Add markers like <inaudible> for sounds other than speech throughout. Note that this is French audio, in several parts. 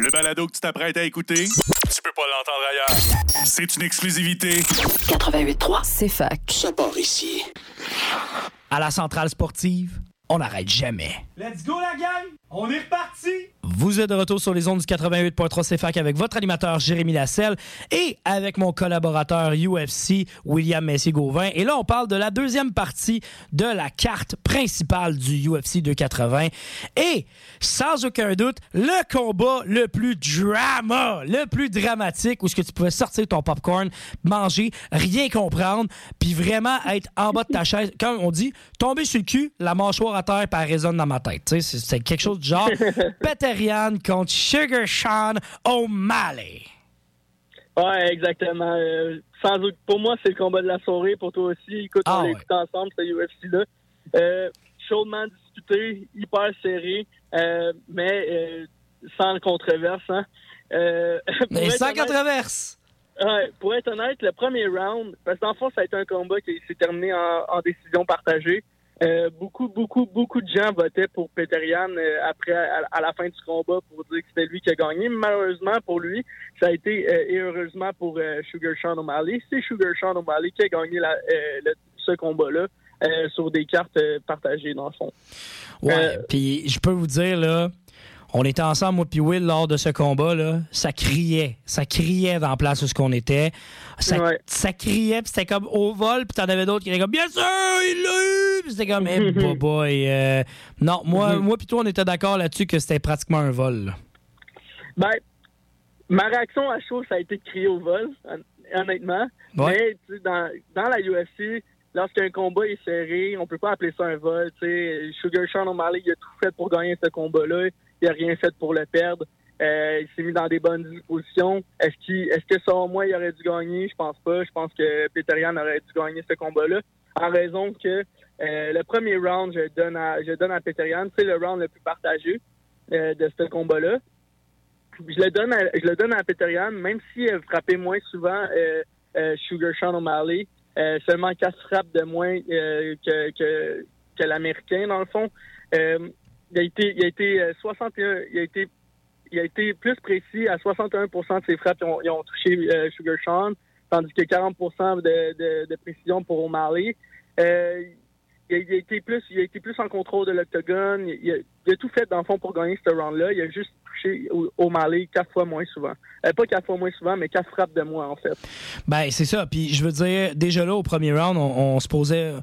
Le balado que tu t'apprêtes à écouter, tu peux pas l'entendre ailleurs. C'est une exclusivité. 88.3, c'est fac. Ça part ici. À la centrale sportive, on n'arrête jamais. Let's go la gang! On est reparti! Vous êtes de retour sur les ondes du 88.3 CFAC avec votre animateur Jérémy Lasselle et avec mon collaborateur UFC William Messier-Gauvin. Et là, on parle de la deuxième partie de la carte principale du UFC 280. Et sans aucun doute, le combat le plus drama, le plus dramatique où ce que tu pouvais sortir ton popcorn, manger, rien comprendre, puis vraiment être en bas de ta chaise. <laughs> Comme on dit, tomber sur le cul, la mâchoire à terre, elle résonne dans ma tête. C'est quelque chose du genre <laughs> Contre Sugar Sean O'Malley. Ouais, exactement. Euh, sans doute, pour moi, c'est le combat de la soirée. Pour toi aussi, écoute, Ah on ouais. l'écoute ensemble, ce UFC-là. Euh, chaudement disputé, hyper serré, euh, mais sans controverse. Hein. <laughs> Mais sans honnête- controverse. Ouais, pour être honnête, le premier round, parce qu'en fond, ça a été un combat qui s'est terminé en, en décision partagée. Euh, beaucoup, beaucoup, beaucoup de gens votaient pour Peterian euh, après à, à la fin du combat pour dire que c'était lui qui a gagné. Malheureusement pour lui, ça a été euh, et heureusement pour euh, Sugar Sean O'Malley, c'est Sugar Sean O'Malley qui a gagné la, le- ce combat-là sur des cartes partagées dans le fond. Ouais, puis je peux vous dire, là, on était ensemble, moi puis Will, lors de ce combat, là, ça criait. Ça criait dans la place où ce qu'on était. Ça, Ouais. ça criait, puis c'était comme au vol, puis t'en avais d'autres qui étaient comme « Bien sûr, il l'a eu! » Puis c'était comme « Eh, boy, boy, euh, Non, moi, moi puis toi, on était d'accord là-dessus que c'était pratiquement un vol. là. Ben, ma réaction à chaud, ça a été de crier au vol, hon- honnêtement. Ouais. Mais dans, dans la UFC, lorsqu'un combat est serré, on peut pas appeler ça un vol. tu sais. Sugar Sean O'Malley, il a tout fait pour gagner ce combat-là. Il a rien fait pour le perdre. Euh, il s'est mis dans des bonnes dispositions. Est-ce qu'il, est-ce que selon moi, il aurait dû gagner? Je pense pas. Je pense que Peterian aurait dû gagner ce combat-là. En raison que euh, le premier round, je donne à, je donne à Peterian. C'est le round le plus partagé euh, de ce combat-là je le donne à, je le à Peterian, même si elle frappait moins souvent Sugar Sean O'Malley, seulement quatre frappes de moins que, que, que l'américain dans le fond. Euh, il a été il a été euh, 61 il a été il a été plus précis à 61% de ses frappes ils ont, touché euh, Sugar Sean, tandis que 40 de, de, précision pour O'Malley. Euh, il a, été plus il a été plus en contrôle de l'octogone. Il, a, tout fait dans le fond pour gagner ce round-là. Il a juste touché O'Malley quatre fois moins souvent. Euh, pas quatre fois moins souvent, mais quatre frappes de moins en fait. Ben, c'est ça. Puis je veux dire, déjà là, au premier round, on se posait.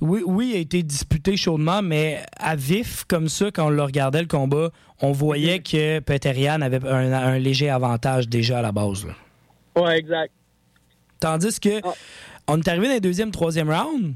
Oui, oui, il a été disputé chaudement, mais à vif, comme ça, quand on le regardait le combat, on voyait que Peterian avait un, un léger avantage déjà à la base. là. Ouais, exact. Tandis que Ah. on est arrivé dans le deuxième, troisième round.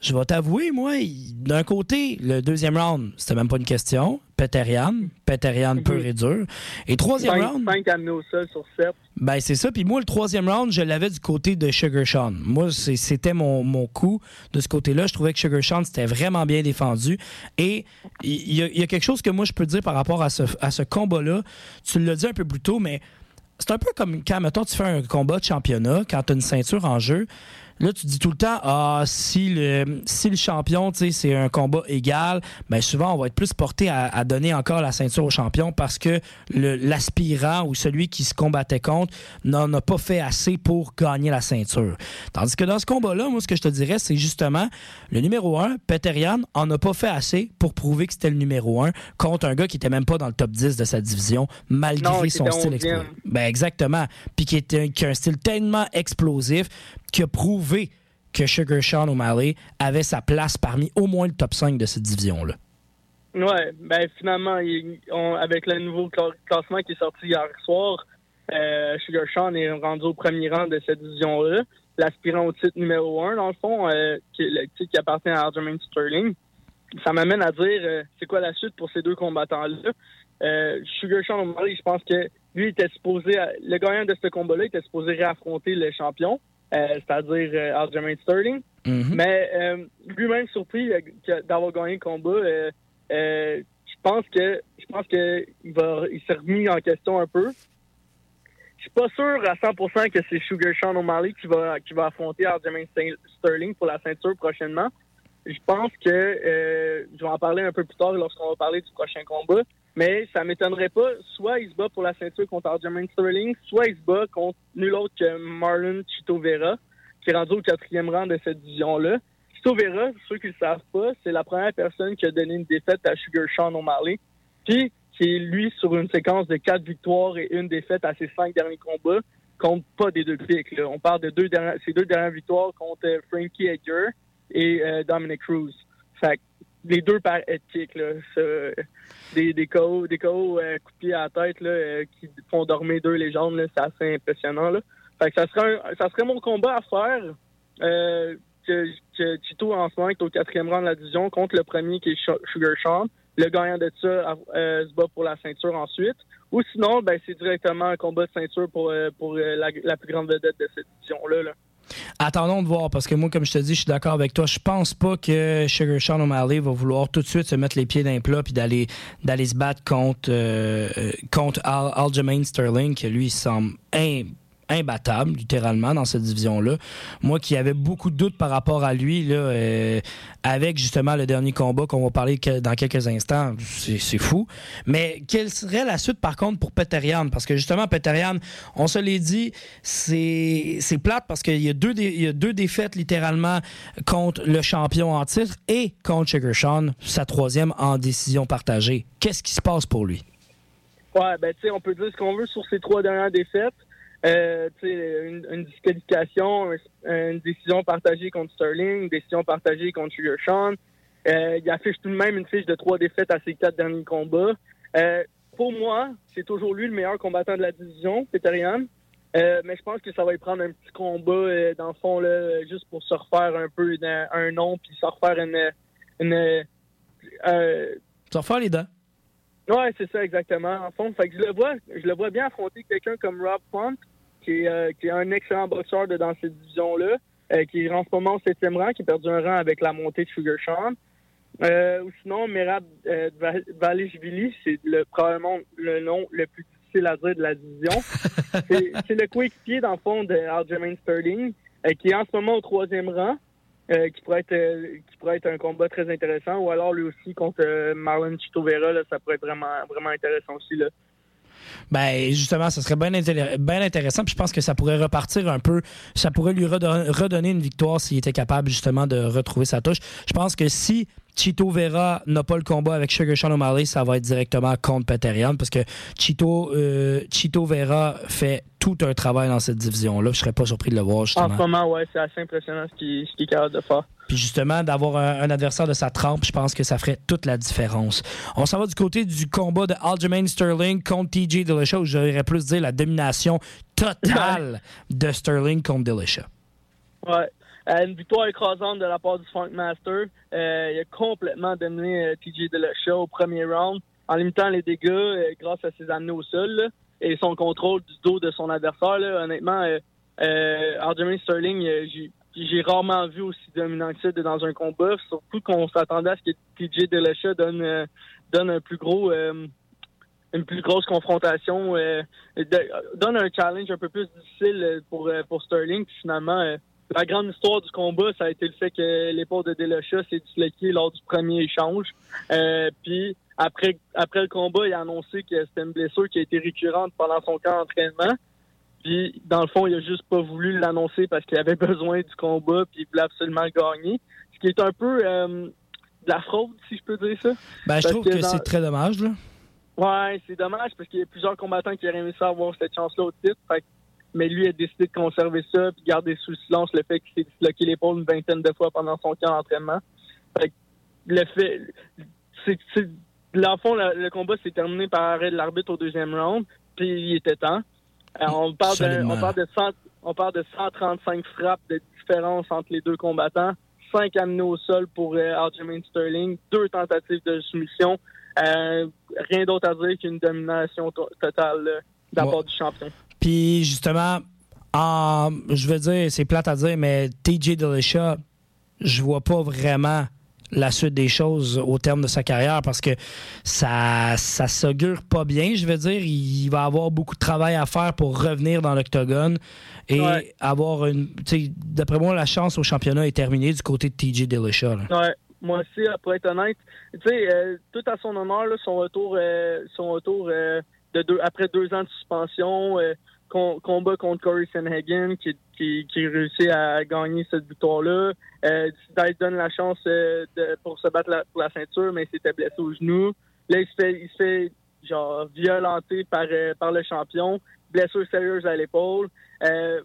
Je vais t'avouer, moi, d'un côté, le deuxième round, c'était même pas une question. Peterian, Peterian pur et dur. Et troisième Cinq, round, cinq amenés au sol sur sept. ben c'est ça. Puis moi, le troisième round, je l'avais du côté de Sugar Sean. Moi, c'était mon, mon coup de ce côté-là. Je trouvais que Sugar Sean, c'était vraiment bien défendu. Et il y, a- il y a quelque chose que moi, je peux dire par rapport à ce, à ce combat-là. Tu l'as dit un peu plus tôt, mais c'est un peu comme quand, mettons, tu fais un combat de championnat, quand tu as une ceinture en jeu. Là, tu dis tout le temps, ah, si le, si le champion, tu sais, c'est un combat égal, ben souvent, on va être plus porté à, à donner encore la ceinture au champion parce que l'aspirant ou celui qui se combattait contre n'en a pas fait assez pour gagner la ceinture. Tandis que dans ce combat-là, moi, ce que je te dirais, c'est justement le numéro 1, Peterian, en a pas fait assez pour prouver que c'était le numéro 1 contre un gars qui était même pas dans le top 10 de sa division, malgré Non, son style 11e. explosif. Ben exactement. Puis qui, qui a un style tellement explosif qui a prouvé que Sugar Sean O'Malley avait sa place parmi au moins le top 5 de cette division-là. Ouais, ben finalement, avec le nouveau cla- classement qui est sorti hier soir, euh, Sugar Sean est rendu au premier rang de cette division-là. L'aspirant au titre numéro un, dans le fond, euh, qui, le titre qui appartient à Aljamain Sterling. Ça m'amène à dire, euh, c'est quoi la suite pour ces deux combattants-là? Sugar Sean O'Malley, je pense que lui était supposé, le gagnant de ce combat-là était supposé réaffronter le champion, c'est-à-dire euh, Aljamain Sterling. Mhm. Mais euh, lui-même surpris euh, d'avoir gagné le combat. euh, euh, je pense que je pense que il va il s'est remis en question un peu. Je suis pas sûr à 100% que c'est Sugar Sean O'Malley qui va qui va affronter Aljamain Sterling pour la ceinture prochainement. Je pense que euh, je vais en parler un peu plus tard lorsqu'on va parler du prochain combat. Mais ça m'étonnerait pas, soit il se bat pour la ceinture contre Aljamain Sterling, soit il se bat contre nul autre que Marlon Chito Vera, qui est rendu au quatrième rang de cette division-là. Chito Vera, ceux qui le savent pas, c'est la première personne qui a donné une défaite à Sugar Sean O'Malley, puis qui est, lui, sur une séquence de quatre victoires et une défaite à ses cinq derniers combats, compte pas des deux pics. On parle de deux dernières, ces deux dernières victoires contre euh, Frankie Edgar et euh, Dominic Cruz. Fait les deux par éthique, là. des, des KO, des KO euh, pied à la tête là, euh, qui font dormir deux légendes, c'est assez impressionnant. Là. Fait que ça serait ça serait mon combat à faire. Euh, que, Tito en ce moment est au quatrième rang de la division contre le premier qui est Sugar Sean. Le gagnant de ça se bat pour la ceinture ensuite. Ou sinon, ben c'est directement un combat de ceinture pour, pour la, la, plus grande vedette de cette division-là. Là. Attendons de voir, parce que moi, comme je te dis, je suis d'accord avec toi. Je pense pas que Sugar Sean O'Malley va vouloir tout de suite se mettre les pieds d'un plat puis d'aller se battre contre, euh, contre Al Aljamain Sterling, qui lui, semble imbattable, littéralement, dans cette division-là. Moi qui avais beaucoup de doutes par rapport à lui, là, euh, avec justement le dernier combat qu'on va parler dans quelques instants, c'est fou. Mais quelle serait la suite, par contre, pour Peterian? Parce que justement, Peterian, on se l'est dit, c'est plate parce qu'il y, a deux y a deux défaites, littéralement, contre le champion en titre et contre Sugar Sean, sa troisième en décision partagée. Qu'est-ce qui se passe pour lui? Ouais, ben, tu sais, on peut dire ce qu'on veut sur ces trois dernières défaites. Euh, une, une, disqualification, une décision partagée contre Sterling, une décision partagée contre Sugar Sean. Euh, il affiche tout de même une fiche de trois défaites à ses quatre derniers combats. Euh, pour moi, c'est toujours lui le meilleur combattant de la division, Peter Euh, mais je pense que ça va y prendre un petit combat, dans le fond, là, juste pour se refaire un peu un, nom, puis se refaire une... une se refaire les dents. Ouais, c'est ça exactement. En fond, fait que je le vois, je le vois bien affronter quelqu'un comme Rob Font, qui est, euh, qui est un excellent boxeur de, dans cette division-là, euh, qui est en ce moment au septième rang, qui a perdu un rang avec la montée de Sugar Sean. Euh, ou sinon, Merab Valishvili, c'est le, probablement le nom le plus difficile à dire de la division. <laughs> c'est le coéquipier, dans le fond, de Aljamain Sterling, qui est en ce moment au troisième rang. Euh, qui pourrait être euh, qui pourrait être un combat très intéressant ou alors lui aussi contre euh, Marlon Chito Vera ça pourrait être vraiment vraiment intéressant aussi là. Ben justement, ça serait bien, intéressant. Puis je pense que ça pourrait repartir un peu. Ça pourrait lui redonner une victoire s'il était capable justement de retrouver sa touche. Je pense que si Chito Vera n'a pas le combat avec Sugar Sean O'Malley, ça va être directement contre Peterian parce que Chito, euh, Chito Vera fait tout un travail dans cette division-là. Je serais pas surpris de le voir, justement. En ce moment, ouais, c'est assez impressionnant ce qu'il est capable de faire. Puis justement, d'avoir un, adversaire de sa trempe, je pense que ça ferait toute la différence. On s'en va du côté du combat de Aljamain Sterling contre TJ Dillashaw, où j'aurais plus dire la domination totale de Sterling contre Dillashaw. Ouais. Euh, une victoire écrasante de la part du Funk Master. Euh, il a complètement dominé euh, TJ Dillashaw au premier round en limitant les dégâts grâce à ses amenés au sol et son contrôle du dos de son adversaire. Là. Honnêtement, Aljamain Sterling, j'ai j'ai rarement vu aussi dominant que ça dans un combat, surtout qu'on s'attendait à ce que TJ Dillashaw donne, euh, donne un plus gros, euh, une plus grosse confrontation, euh, donne un challenge un peu plus difficile pour, pour Sterling. Puis finalement, la grande histoire du combat, ça a été le fait que l'épaule de Dillashaw s'est disloquée lors du premier échange. puis après, après le combat, il a annoncé que c'était une blessure qui a été récurrente pendant son camp d'entraînement. Puis, dans le fond, il a juste pas voulu l'annoncer parce qu'il avait <laughs> besoin du combat, puis il voulait absolument gagner. Ce qui est un peu euh, de la fraude, si je peux dire ça. Ben, je trouve que, c'est très dommage, là. Ouais, c'est dommage parce qu'il y a plusieurs combattants qui auraient aimé ça avoir cette chance-là au titre. mais lui a décidé de conserver ça puis garder sous silence le fait qu'il s'est disloqué l'épaule une vingtaine de fois pendant son camp d'entraînement. Fait le fait, c'est, dans le fond, le combat s'est terminé par arrêt de l'arbitre au deuxième round, puis il était temps. Euh, on, parle de, on, parle de on parle de 135 frappes de différence entre les deux combattants, 5 amenés au sol pour euh, Aljamain Sterling, deux tentatives de soumission. Euh, rien d'autre à dire qu'une domination totale euh, d'abord du champion. Puis justement, je veux dire, c'est plate à dire, mais TJ Dillashaw, je vois pas vraiment la suite des choses au terme de sa carrière parce que ça ça s'augure pas bien, je veux dire. Il va avoir beaucoup de travail à faire pour revenir dans l'octogone et avoir une. D'après moi, la chance au championnat est terminée du côté de TJ Dillashaw. Ouais. moi aussi, pour être honnête. Tu sais, tout à son honneur, son retour, son retour de deux, après deux ans de suspension, combat contre Corey Sanhagen qui, qui, qui, réussit à gagner cette victoire-là. Euh, donne la chance de, pour se battre pour la ceinture, mais il s'était blessé au genou. Là, il se fait, il se fait genre violenté par, par le champion. Blessure sérieuse à l'épaule. Euh,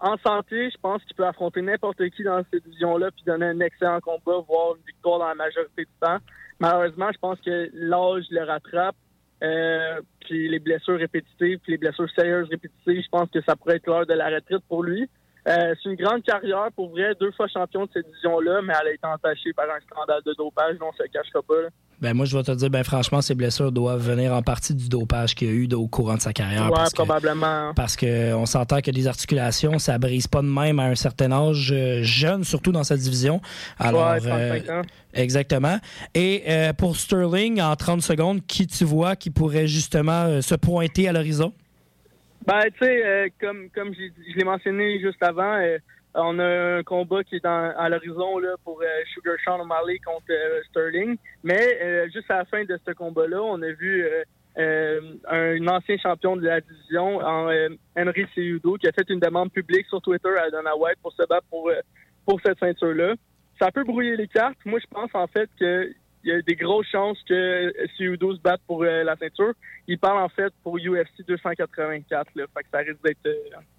en santé, je pense qu'il peut affronter n'importe qui dans cette division-là puis donner un excellent combat, voire une victoire dans la majorité du temps. Malheureusement, je pense que l'âge le rattrape. Euh, puis les blessures répétitives, puis les blessures sérieuses répétitives, je pense que ça pourrait être l'heure de la retraite pour lui. Euh, c'est une grande carrière, pour vrai, deux fois champion de cette division-là, mais elle a été entachée par un scandale de dopage, on se cachera pas. Ben moi, je vais te dire, ben franchement, ces blessures doivent venir en partie du dopage qu'il y a eu au courant de sa carrière. Ouais, probablement. parce qu'on s'entend que des articulations, ça brise pas de même à un certain âge euh, jeune, surtout dans cette division. Alors, ouais, 35 ans. Exactement. Et euh, pour Sterling, en 30 secondes, qui tu vois qui pourrait justement se pointer à l'horizon? Ben, tu sais, comme, comme je l'ai mentionné juste avant, on a un combat qui est à l'horizon là pour euh, Sugar Sean O'Malley contre euh, Sterling. Mais euh, juste à la fin de ce combat-là, on a vu un ancien champion de la division, Henry Seudo, qui a fait une demande publique sur Twitter à Dana White pour se battre pour, pour cette ceinture-là. Ça peut brouiller les cartes. Moi, je pense en fait que il y a des grosses chances que Seudo se batte pour la ceinture. Il parle en fait pour UFC 284. Là. Fait que ça risque d'être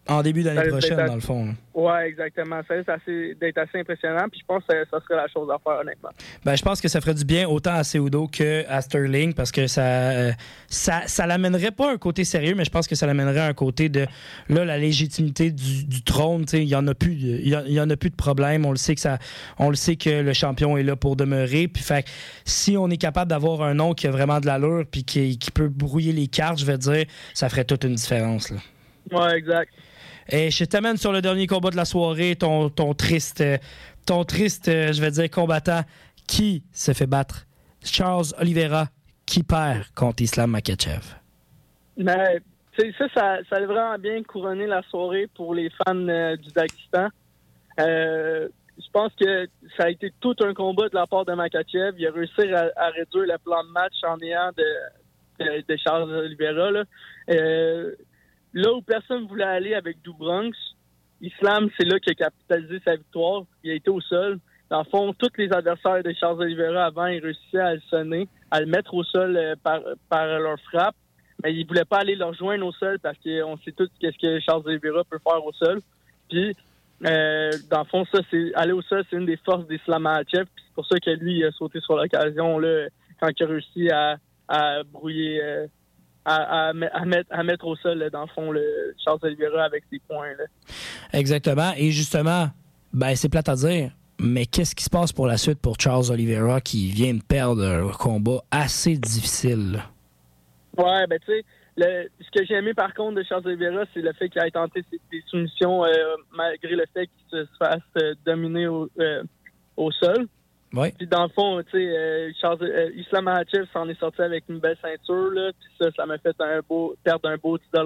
en début d'année prochaine, dans le fond. Oui, exactement. Ça risque d'être assez impressionnant. Puis je pense que ça, serait la chose à faire, honnêtement. Ben, je pense que ça ferait du bien autant à Seudo qu'à Sterling parce que ça, euh, ça, ça l'amènerait pas un côté sérieux, mais je pense que ça l'amènerait un côté de là, la légitimité du, trône. Il n'y en, a plus, il y, en a plus de problème. On le sait que ça, on le sait que le champion est là pour demeurer. Puis fait, si on est capable d'avoir un nom qui a vraiment de l'allure puis qui, qui peut brouiller les cartes, je vais dire, ça ferait toute une différence. Ouais, exact. Et je t'amène sur le dernier combat de la soirée, ton, triste, ton triste, je vais dire, combattant qui se fait battre. Charles Oliveira qui perd contre Islam Makachev. Mais ça, ça, ça, a vraiment bien couronné la soirée pour les fans euh, du Dagestan. Euh, je pense que ça a été tout un combat de la part de Makachev. Il a réussi à, réduire le plan de match en ayant de, Charles Oliveira. Là. Euh, Là où personne voulait aller avec Dubronx, Islam, c'est là qu'il a capitalisé sa victoire. Il a été au sol. Dans le fond, tous les adversaires de Charles Oliveira avant, ils réussissaient à le sonner, à le mettre au sol euh, par, leur frappe. Mais ils ne voulaient pas aller leur joindre au sol parce qu'on sait tous qu'est-ce que Charles Oliveira peut faire au sol. Puis, euh, dans le fond, ça, c'est aller au sol, c'est une des forces d'Islam Makhachev. C'est pour ça que lui, il a sauté sur l'occasion là, quand il a réussi à, à brouiller euh, à, mettre, à mettre au sol, dans le fond, le Charles Oliveira avec ses points. Là. Exactement. Et justement, ben, c'est plate à dire, mais qu'est-ce qui se passe pour la suite pour Charles Oliveira qui vient de perdre un combat assez difficile? Ouais, ben tu sais, ce que j'ai aimé par contre de Charles Oliveira, c'est le fait qu'il ait tenté des soumissions euh, malgré le fait qu'il se fasse euh, dominer au, euh, au sol. Puis dans le fond, tu sais, euh, euh, Islam Makhachev s'en est sorti avec une belle ceinture, là. Puis ça, ça m'a fait un beau, perdre un beau 10 <laughs> de,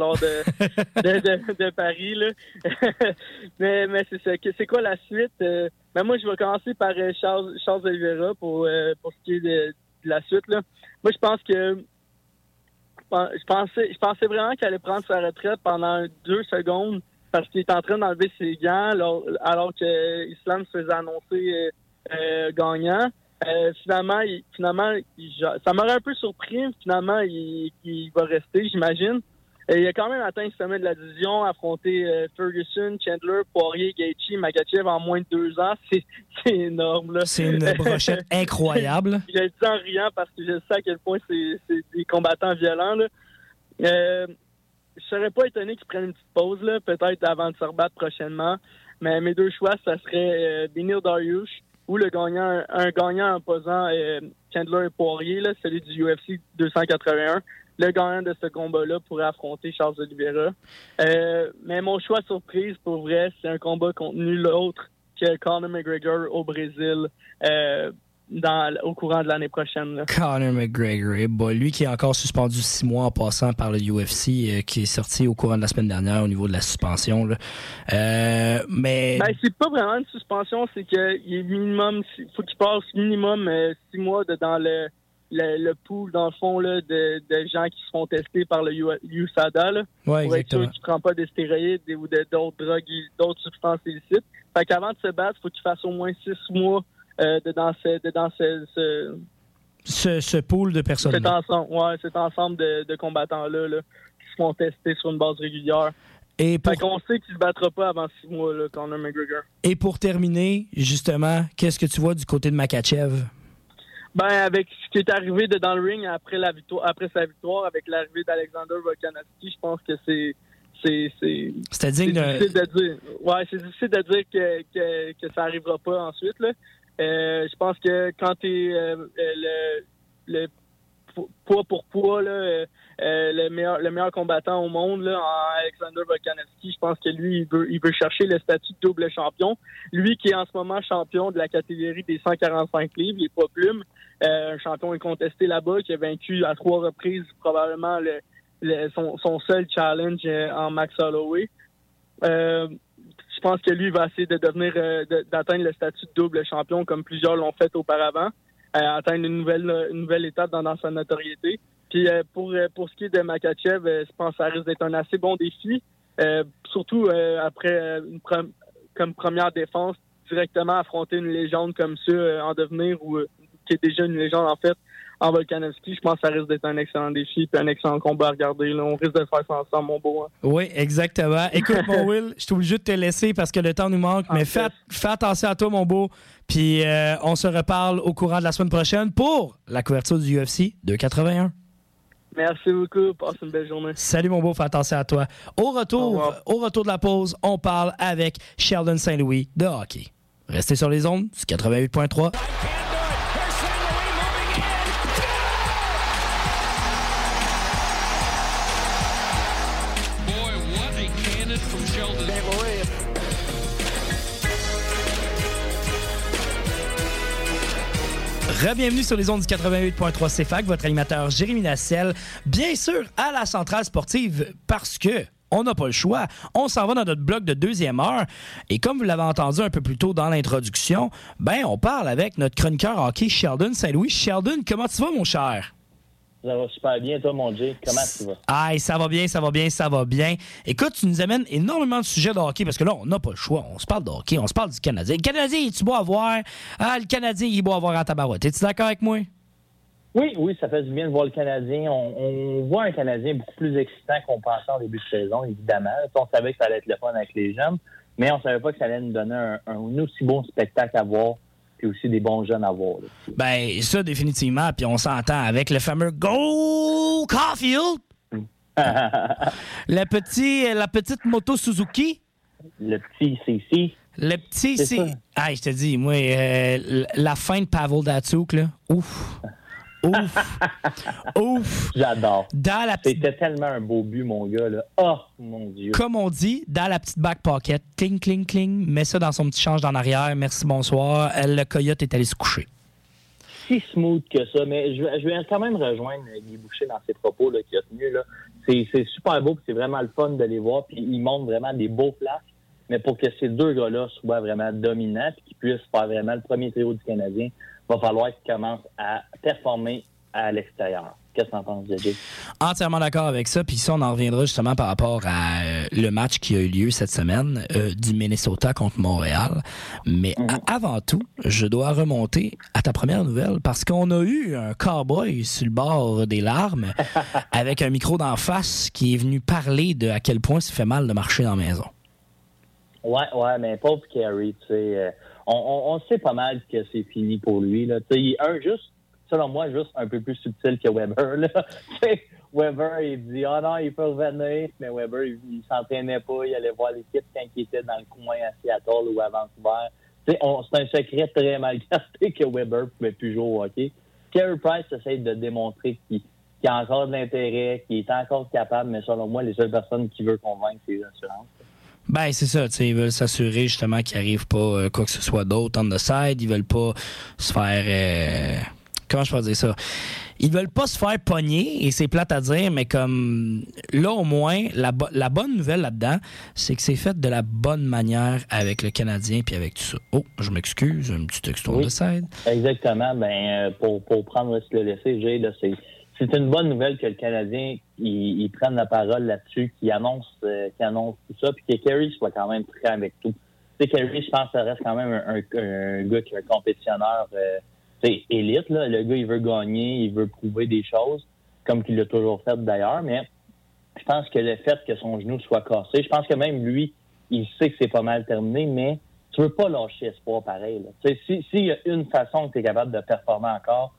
de, de, Paris, là. <laughs> mais mais c'est ça. C'est quoi la suite? Euh, ben moi, je vais commencer par Charles, Charles Oliveira pour, pour ce qui est de, la suite, là. Moi, je pense que je pensais, je pensais vraiment qu'elle allait prendre sa retraite pendant deux secondes parce qu'il est en train d'enlever ses gants alors, alors que Islam se faisait annoncer euh, gagnant. Euh, finalement, finalement, ça m'aurait un peu surpris. Finalement, il, va rester, j'imagine. il a quand même atteint le sommet de la division, affronté euh, Ferguson, Chandler, Poirier, Gaethje, Magachev en moins de deux ans. <laughs> C'est énorme. C'est une brochette <laughs> incroyable. je le dis en riant parce que je sais à quel point c'est des combattants violents. Là. Euh, je serais pas étonné qu'ils prennent une petite pause, peut-être avant de se rebattre prochainement. Mais mes deux choix, ça serait Benir Dariush ou le gagnant, un gagnant imposant euh, Chandler et Poirier, là, celui du UFC 281. Le gagnant de ce combat-là pourrait affronter Charles Oliveira. Euh, mais mon choix surprise, pour vrai, c'est un combat contre nul autre que Conor McGregor au Brésil. Dans, au courant de l'année prochaine. Là. Conor McGregor, eh boy, lui qui est encore suspendu six mois en passant par le UFC, euh, qui est sorti au courant de la semaine dernière au niveau de la suspension. Là. Euh, mais Ben, c'est pas vraiment une suspension, c'est qu'il est minimum, faut qu'il passe minimum euh, six mois de, dans le, le, le pool, dans le fond, là, de, de gens qui se font tester par le USADA. Là, ouais, pour être sûr exactement. qu'il ne prend pas de stéroïdes ou d'autres drogues, d'autres substances illicites. Fait qu'avant de se battre, il faut qu'il fasse au moins six mois euh, de dans, ce, de dans ce, ce- Ce, ce pool de personnes. cet ensemble, ouais, cet ensemble de, de combattants-là là, qui se font tester sur une base régulière. Et pour, Fait qu'on sait qu'il se battra pas avant six mois, là, Conor McGregor. et pour terminer, justement, qu'est-ce que tu vois du côté de Makachev? Ben, avec ce qui est arrivé de dans le ring après la victoire, après sa victoire, avec l'arrivée d'Alexander Volkanovski, je pense que c'est c'est digne d'un. difficile de dire. Ouais, c'est difficile de dire que, que, que ça arrivera pas ensuite. Là. Euh, je pense que quand tu es le, le po- poids pour poids, là, euh, euh, le, meilleur, le meilleur combattant au monde, là, en Alexander Volkanovski, je pense que lui, il veut, il veut chercher le statut de double champion. Lui qui est en ce moment champion de la catégorie des 145 livres, les poids plumes, euh, un champion incontesté là-bas, qui a vaincu à trois reprises probablement le, le- son, son seul challenge euh, en Max Holloway. Euh, je pense que lui va essayer de devenir euh, d'atteindre le statut de double champion comme plusieurs l'ont fait auparavant, euh, atteindre une nouvelle une nouvelle étape dans, sa notoriété. Puis euh, pour euh, pour ce qui est de Makachev, euh, je pense que ça risque d'être un assez bon défi, euh, surtout euh, après euh, une comme première défense directement affronter une légende comme ça euh, en devenir ou euh, qui est déjà une légende en fait en Volkanovski, je pense que ça risque d'être un excellent défi puis un excellent combat à regarder. Là. On risque de faire ça ensemble, mon beau. hein. Oui, exactement. Écoute, mon <laughs> Will, je suis obligé de te laisser parce que le temps nous manque, mais fais, fais attention à toi, mon beau. Puis euh, on se reparle au courant de la semaine prochaine pour la couverture du UFC 281. Merci beaucoup. Passe une belle journée. Salut, mon beau, fais attention à toi. Au retour, au retour de la pause, on parle avec Sheldon Saint-Louis de hockey. Restez sur les ondes du 88.3. Rebienvenue sur les ondes du 88.3 CFAC, votre animateur Jérémy Nassel. Bien sûr, à la centrale sportive, parce que on n'a pas le choix. On s'en va dans notre bloc de deuxième heure. Et comme vous l'avez entendu un peu plus tôt dans l'introduction, ben, on parle avec notre chroniqueur hockey, Sheldon Saint-Louis. Sheldon, comment tu vas, mon cher? Ça va super bien, toi, mon Jay. Comment tu vas? Aïe, ça va bien, ça va bien, ça va bien. Écoute, tu nous amènes énormément de sujets de hockey parce que là, on n'a pas le choix. On se parle de hockey, on se parle du Canadien. Le Canadien, tu bois à voir. Ah, le Canadien, il boit à voir en tabarouette. Es-tu d'accord avec moi? Oui, oui, ça fait du bien de voir le Canadien. On, on voit un Canadien beaucoup plus excitant qu'on pensait en début de saison, évidemment. On savait que ça allait être le fun avec les jeunes, mais on savait pas que ça allait nous donner un, un aussi bon spectacle à voir, puis aussi des bons jeunes à voir. là. Ben, ça, définitivement. Puis on s'entend avec le fameux Go Caulfield. <laughs> le petit, la petite moto Suzuki. Le petit CC, Le petit, ça. Ah, je te dis, moi, euh, la fin de Pavel Datsuk, là. Ouf. Ouf. <laughs> Ouf. j'adore. Dans la petite. C'était tellement un beau but, mon gars. Là. Oh, mon Dieu. Comme on dit, dans la petite back pocket, cling, cling, cling, met ça dans son petit change en arrière, merci, bonsoir. Le coyote est allé se coucher. si smooth que ça, mais je, vais- je vais quand même rejoindre Guy Boucher dans ses propos là, qu'il a tenus. Là. C'est, super beau, c'est vraiment le fun de les voir, puis ils montrent vraiment des beaux flashs. Mais pour que ces deux gars-là soient vraiment dominants, puis qu'ils puissent faire vraiment le premier trio du Canadien, va falloir qu'ils commencent à performer à l'extérieur. Qu'est-ce que t'en penses, JJ? Entièrement d'accord avec ça. Puis ça, on en reviendra justement par rapport à euh, le match qui a eu lieu cette semaine euh, du Minnesota contre Montréal. Mais a- avant tout, je dois remonter à ta première nouvelle parce qu'on a eu un cowboy sur le bord des larmes <laughs> avec un micro d'en face qui est venu parler de à quel point ça fait mal de marcher dans la maison. Ouais, ouais, mais pauvre Carey, tu sais, euh, on, sait pas mal que c'est fini pour lui. Là. Il est un juste, selon moi, juste un peu plus subtil que Weber. Là. <laughs> Weber, il dit Ah non, il peut revenir, mais Weber, il, il s'entraînait pas, il allait voir l'équipe quand il était dans le coin à Seattle ou à Vancouver. C'est un secret très mal gardé que Weber pouvait plus jouer au hockey. Price essaie de démontrer qu'il qu'il a encore de l'intérêt, qu'il est encore capable, mais selon moi, les seules personnes qui veulent convaincre, c'est les assurances. Ben, c'est ça. tu sais, Ils veulent s'assurer justement qu'il arrive pas euh, quoi que ce soit d'autre on the side. Ils veulent pas se faire. euh, comment je peux dire ça? Ils veulent pas se faire pogner, et c'est plate à dire, mais comme là au moins, la, bo- la bonne nouvelle là-dedans, c'est que c'est fait de la bonne manière avec le Canadien puis avec tout ça. Oh, je m'excuse, un petit texto Oui. de side. Exactement. Ben, euh, pour, pour prendre le laisser, là, c'est, une bonne nouvelle que le Canadien il, prenne la parole là-dessus, qu'il annonce, euh, annonce tout ça, puis que Kerry soit quand même prêt avec tout. Kerry, je pense ça reste quand même un, gars qui est un compétitionneur élite. Là. Le gars, il veut gagner, il veut prouver des choses, comme qu'il l'a toujours fait d'ailleurs, mais je pense que le fait que son genou soit cassé, je pense que même lui, il sait que c'est pas mal terminé, mais tu veux pas lâcher espoir pareil. sais, si- S'il y a une façon que tu es capable de performer encore,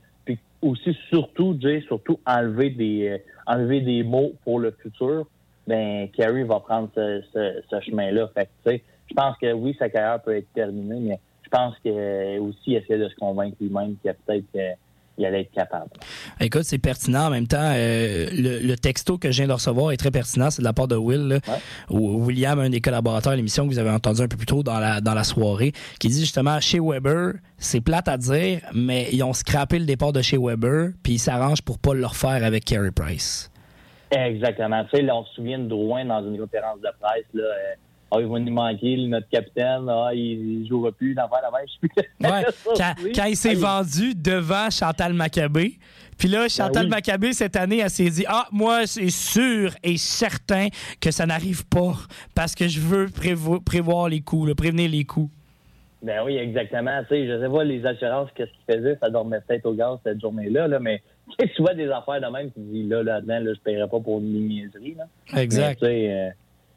aussi, surtout, Jay, surtout enlever des euh, enlever des mots pour le futur, ben Carey va prendre ce, ce- ce chemin-là. Fait que, je pense que oui, sa carrière peut être terminée, mais je pense que aussi il essaie de se convaincre lui-même qu'il a peut-être euh, il allait être capable. Écoute, c'est pertinent. En même temps, euh, le, le texto que je viens de recevoir est très pertinent. C'est de la part de Will, là, William, un des collaborateurs de l'émission que vous avez entendu un peu plus tôt dans la, dans la soirée, qui dit justement chez Weber, c'est plate à dire, mais ils ont scrappé le départ de chez Weber, puis ils s'arrangent pour pas le refaire avec Carey Price. Exactement. Tu sais, là, on se souvient de Drouin dans une conférence de presse, là. euh, ah, il va nous manquer, notre capitaine, ah, il, il jouera plus dans la <laughs> Ouais, <laughs> Ça, quand, il s'est vendu devant Chantal Maccabé. Puis là, Chantal oui. Maccabé, cette année, elle s'est dit Ah, moi, c'est sûr et certain que ça n'arrive pas parce que je veux prévo- prévoir les coups, là, prévenir les coups. Ben oui, exactement. Tu sais, je sais pas les assurances, qu'est-ce qu'ils faisaient, ça dormait peut-être au gaz cette journée-là, là, mais <laughs> tu vois des affaires de même, tu dis là, là-dedans, là, je paierais pas pour une niaiserie, là. Exact. Mais, euh,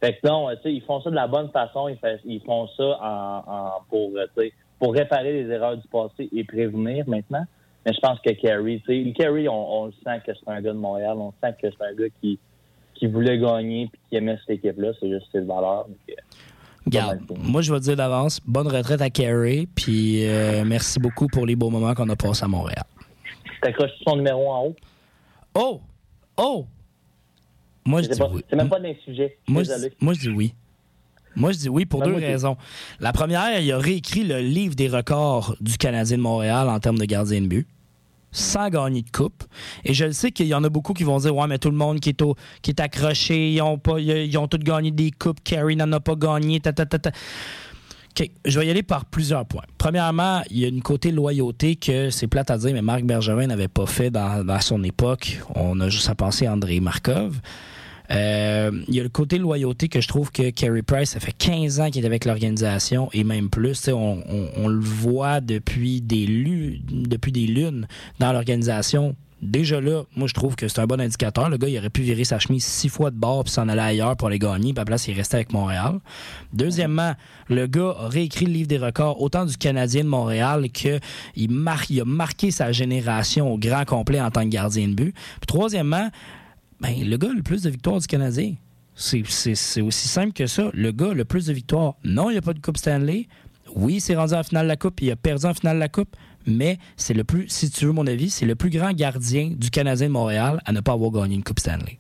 fait que non, ils font ça de la bonne façon, ils, fait- ils font ça en, en- pour, euh, pour réparer les erreurs du passé et prévenir maintenant. Mais je pense que Kerry, tu sais, Kerry, on, on le sent que c'est un gars de Montréal, on sent que c'est un gars qui, qui voulait gagner puis qui aimait cette équipe-là, c'est juste ses valeurs. Donc, euh, mal. moi, je vais te dire d'avance, bonne retraite à Carey, puis euh, merci beaucoup pour les beaux moments qu'on a passés à Montréal. T'accroches son numéro en haut? Oh! Oh! Moi, je dis pas- oui. c'est même pas d'un sujet. Moi je, moi, je dis oui. Moi, je dis oui pour Ben, deux raisons. La première, il a réécrit le livre des records du Canadien de Montréal en termes de gardien de but, sans gagner de coupe. Et je le sais qu'il y en a beaucoup qui vont dire Ouais, mais tout le monde qui est, au- qui est accroché, ils ont, pas, ils ont tous gagné des coupes, Carey n'en a pas gagné, ta, ta, ta, ta. Je vais y aller par plusieurs points. Premièrement, il y a une côté loyauté que c'est plate à dire, mais Marc Bergevin n'avait pas fait dans, son époque. On a juste à penser à André Markov. Euh, il y a le côté loyauté que je trouve que Carey Price, ça fait 15 ans qu'il est avec l'organisation et même plus. On, le voit depuis des, depuis des lunes dans l'organisation. Déjà là, moi je trouve que c'est un bon indicateur. Le gars, il aurait pu virer sa chemise six fois de bord puis s'en aller ailleurs pour aller gagner. Puis à la place, il est resté avec Montréal. Deuxièmement, le gars a réécrit le livre des records autant du Canadien de Montréal que il, a marqué sa génération au grand complet en tant que gardien de but. Puis troisièmement, ben, le gars a le plus de victoires du Canadien. C'est- aussi simple que ça. Le gars le plus de victoires. Non, il n'y a pas de Coupe Stanley. Oui, il s'est rendu en finale de la Coupe, il a perdu en finale de la Coupe, mais c'est le plus, si tu veux mon avis, c'est le plus grand gardien du Canadien de Montréal à ne pas avoir gagné une Coupe Stanley.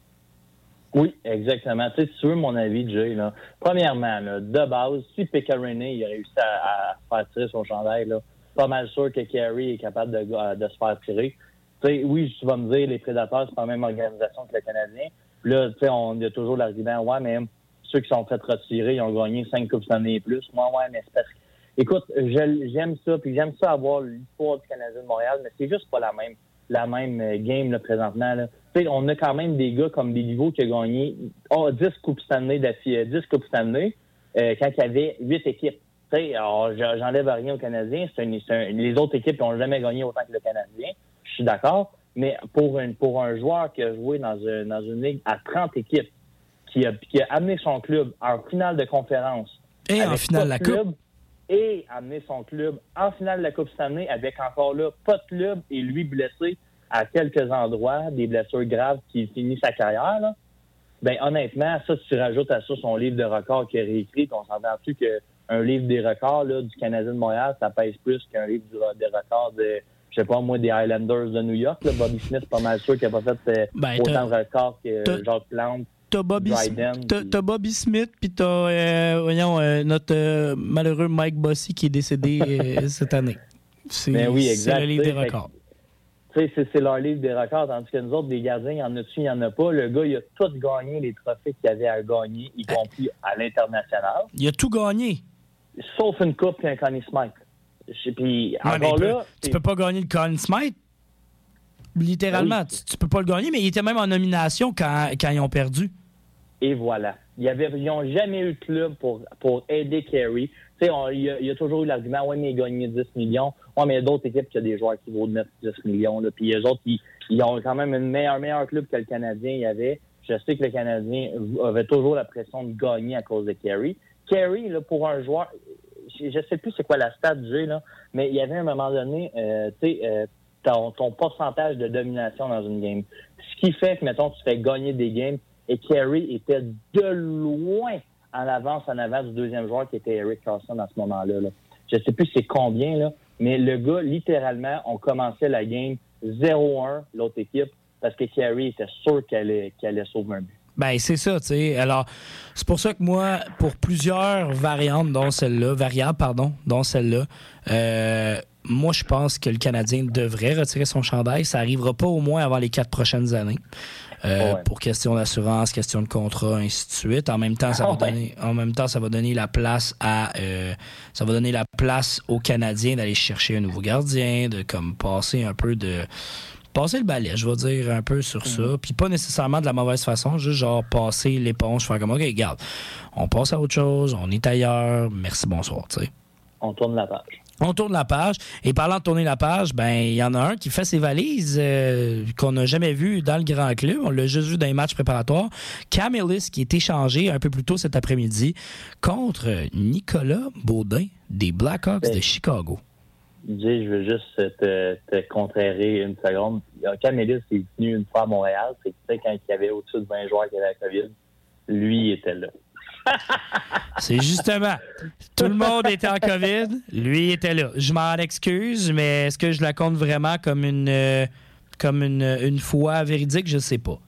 Oui, exactement. Tu si tu veux mon avis, Jay, premièrement, de base, si Pecorine il a réussi à, faire tirer son chandail, pas mal sûr que Carey est capable de, de se faire tirer. Tu sais, oui, tu vas me dire, les Prédateurs, c'est pas la même organisation que le Canadien. Là, tu sais, on a toujours l'argument, ouais, mais ceux qui sont fait retirer, ils ont gagné cinq coupes années et plus. Moi, ouais, mais c'est parce que Écoute, je- j'aime ça, puis j'aime ça avoir l'histoire du Canadien de Montréal, mais c'est juste pas la même la même euh, game là, présentement. Là. On a quand même des gars comme Béliveau qui a gagné oh, 10 Coupes Stanley d'affilée, 10 Coupes Stanley euh, quand il y avait 8 équipes. J'enlève rien aux Canadiens. C'est un- c'est un- les autres équipes n'ont jamais gagné autant que le Canadien. Je suis d'accord. Mais pour, une, pour un joueur qui a joué dans, un- dans une ligue à 30 équipes, qui a, qui a amené son club en finale de conférence, Et en finale de la de Coupe. Et amener son club en finale de la Coupe Stanley avec encore là pas de club et lui blessé à quelques endroits, des blessures graves qui finit sa carrière. Là. Ben honnêtement, ça tu rajoutes à ça son livre de records qu'il a réécrit, puis on s'entend-tu qu'un livre des records là, du Canadien de Montréal, ça pèse plus qu'un livre des records de je sais pas moi des Highlanders de New York. Là. Bobby Smith, pas mal sûr qu'il n'a pas fait euh, Ben, autant de records que Jacques Plante. T'as Bobby, t'as- Bobby Smith, puis t'as, euh, voyons, euh, notre euh, malheureux Mike Bossy qui est décédé <laughs> cette année. C'est Ben oui, le livre des records. C'est- leur livre des records, tandis que nous autres, des gardiens, il y en a-tu, il y en a pas? Le gars, il a tout gagné les trophées qu'il avait à gagner, y compris à l'international, Il a tout gagné. sauf une coupe qu'un Connie Smith. Je- Puis Ouais, mais encore il peut- là, tu peux pas gagner le Colin Smith. Littéralement, Ben oui. tu, tu peux pas le gagner, mais il était même en nomination quand, quand ils ont perdu. Et voilà. Ils n'ont jamais eu de club pour, pour aider Kerry. Il y, a, toujours eu l'argument, oui, mais il a gagné 10 millions. Oui, mais il y a d'autres équipes qui ont des joueurs qui vaut 9, 10 millions. Puis eux autres, ils, ont quand même un meilleur, meilleur club que le Canadien y avait. Je sais que le Canadien avait toujours la pression de gagner à cause de Kerry. Kerry, pour un joueur, je ne sais plus c'est quoi la stat du jeu, mais il y avait un moment donné, euh, tu sais, euh, ton, ton pourcentage de domination dans une game. Ce qui fait que, mettons, tu fais gagner des games et Kerry était de loin en avance, en avant du deuxième joueur qui était Eric Carlson à ce moment-là. Là. Je sais plus c'est combien, mais le gars, littéralement, on commençait la game 0-1, l'autre équipe, parce que Kerry était sûr qu'elle allait, sauver un but. Ben, c'est ça, tu sais. Alors, c'est pour ça que moi, pour plusieurs variantes, dont celle-là, variables, pardon, dont celle-là, euh, moi, je pense que le Canadien devrait retirer son chandail. Ça arrivera pas au moins avant les quatre prochaines années. Euh, Ouais. Pour question d'assurance, question de contrat, ainsi de suite. En même temps, ça va Ouais. donner, en même temps, ça va donner la place à, euh, ça va donner la place aux Canadiens d'aller chercher un nouveau gardien, de comme passer un peu de, passer le balai, je vais dire un peu sur ça. Puis pas nécessairement de la mauvaise façon, juste genre passer l'éponge, faire comme, OK, regarde, on passe à autre chose, on est ailleurs, merci, bonsoir, tu sais. On tourne la page. On tourne la page. Et parlant de tourner la page, ben il y en a un qui fait ses valises euh, qu'on n'a jamais vu dans le grand club. On l'a juste vu dans les matchs préparatoires. Cam Ellis qui est échangé un peu plus tôt cet après-midi contre Nicolas Baudin des Blackhawks Ben, de Chicago. Dis, je veux juste te, te une seconde. Camélis est venu une fois à Montréal. C'est quand il y avait au-dessus de 20 joueurs qui avaient la COVID, lui il était là. C'est justement. Tout le monde était en COVID. Lui était là. Je m'en excuse, mais est-ce que je la compte vraiment comme une, euh, comme une, une foi véridique? Je sais pas.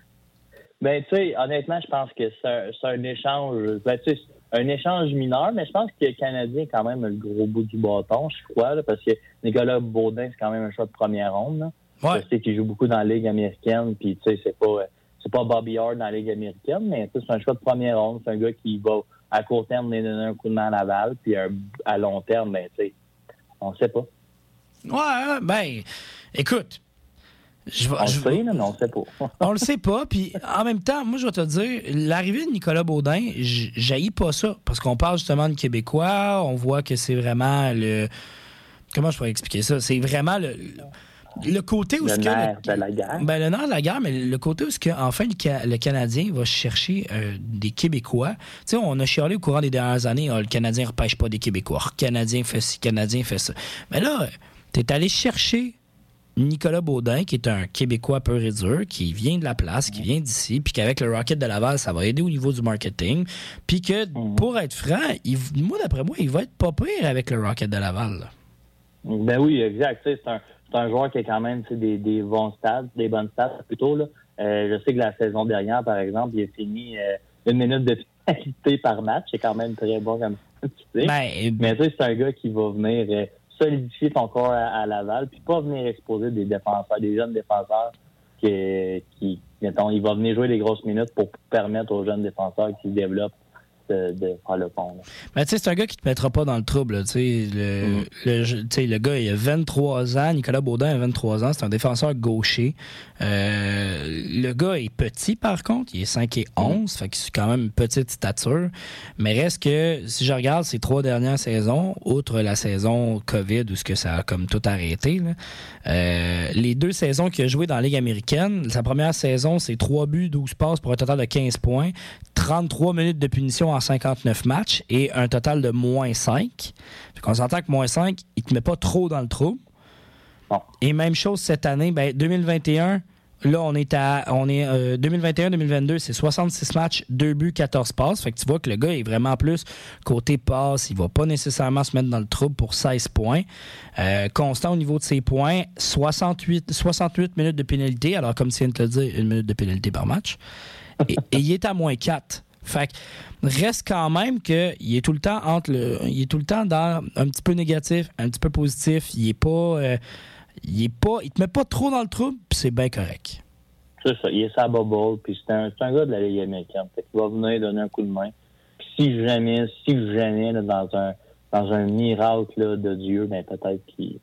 Ben, tu sais, honnêtement, je pense que c'est un, échange. Ben, tu sais, c'est un échange mineur, mais je pense que le Canadien est quand même le gros bout du bâton, je crois, là, parce que Nicolas Baudin, c'est quand même un choix de première ronde. Là. Ouais. Je sais qu'il joue beaucoup dans la Ligue américaine, puis tu sais, c'est pas, c'est pas Bobby Hart dans la Ligue américaine, mais c'est un choix de première ronde. C'est un gars qui va, à court terme, donner un coup de main à Laval, puis un- à long terme, ben, tu sais, on sait pas. Ouais, ben, écoute. Je On le je- sait, là, mais on sait pas. <laughs> on le sait pas. Puis en même temps, moi, je vais te dire, l'arrivée de Nicolas Baudin, j'haïs pas ça. Parce qu'on parle justement de Québécois. On voit que c'est vraiment le. Comment je pourrais expliquer ça? C'est vraiment le. Le côté où le ce que nerf de la guerre. ben, le nerf de la guerre, mais le côté où ce que, enfin, le, Ca- le Canadien va chercher euh, des Québécois. Tu sais, on a chialé au courant des dernières années, Ah, le Canadien repêche pas des Québécois. Le Canadien fait ci, le Canadien fait ça. Mais là, t'es allé chercher Nicolas Baudin, qui est un Québécois et dur, qui vient de la place, qui vient d'ici, puis qu'avec le Rocket de Laval, ça va aider au niveau du marketing. Puis que, pour être franc, il- moi, d'après moi, il va être pas pire avec le Rocket de Laval. là. Ben oui, exact. Tu C'est un, c'est un joueur qui a quand même des, des bons stats, des bonnes stats plutôt. Là. Euh, je sais que la saison dernière, par exemple, il a fini euh, une minute de pénalité par match. C'est quand même très bon comme ça. tu sais. Ben, Mais tu sais, c'est un gars qui va venir euh, solidifier ton corps à, à Laval, puis pas venir exposer des défenseurs, des jeunes défenseurs qui, qui mettons, il va venir jouer des grosses minutes pour permettre aux jeunes défenseurs qui se développent de, de faire le pont. Ben, tu sais, c'est un gars qui te mettra pas dans le trouble. le, sais, le gars, il a 23 ans. Nicolas Baudin a 23 ans. C'est un défenseur gaucher. Euh, le gars est petit, par contre. Il est 5 et 11. Fait que c'est quand même une petite stature. Mais reste que, si je regarde ces trois dernières saisons, outre la saison COVID où ce que ça a comme tout arrêté, là, euh, les deux saisons qu'il a joué dans la Ligue américaine, sa première saison, c'est 3 buts, 12 passes pour un total de 15 points, 33 minutes de punition en 59 matchs et un total de moins 5. Fait qu'on s'entend que moins 5, il te met pas trop dans le trou. Et même chose cette année, ben 2021, là on est à on est 2021-2022, c'est 66 matchs, 2 buts, 14 passes. Fait que tu vois que le gars est vraiment plus côté passe, il va pas nécessairement se mettre dans le trouble pour 16 points. Euh, constant au niveau de ses points, 68 68 minutes de pénalité, alors comme tu viens de te le dire, une minute de pénalité par match. et, et il est à moins 4. Fait que reste quand même qu'il est tout le temps entre le. Il est tout le temps dans un petit peu négatif, un petit peu positif. Il est pas. euh, il est pas. Il te met pas trop dans le trouble, c'est bien correct. C'est ça, il est sa bubble, puis c'est un, gars de la Ligue américaine. Fait qu'il va venir donner un coup de main. Puis si jamais, si jamais, dans un dans un miracle de Dieu, ben peut-être qu'il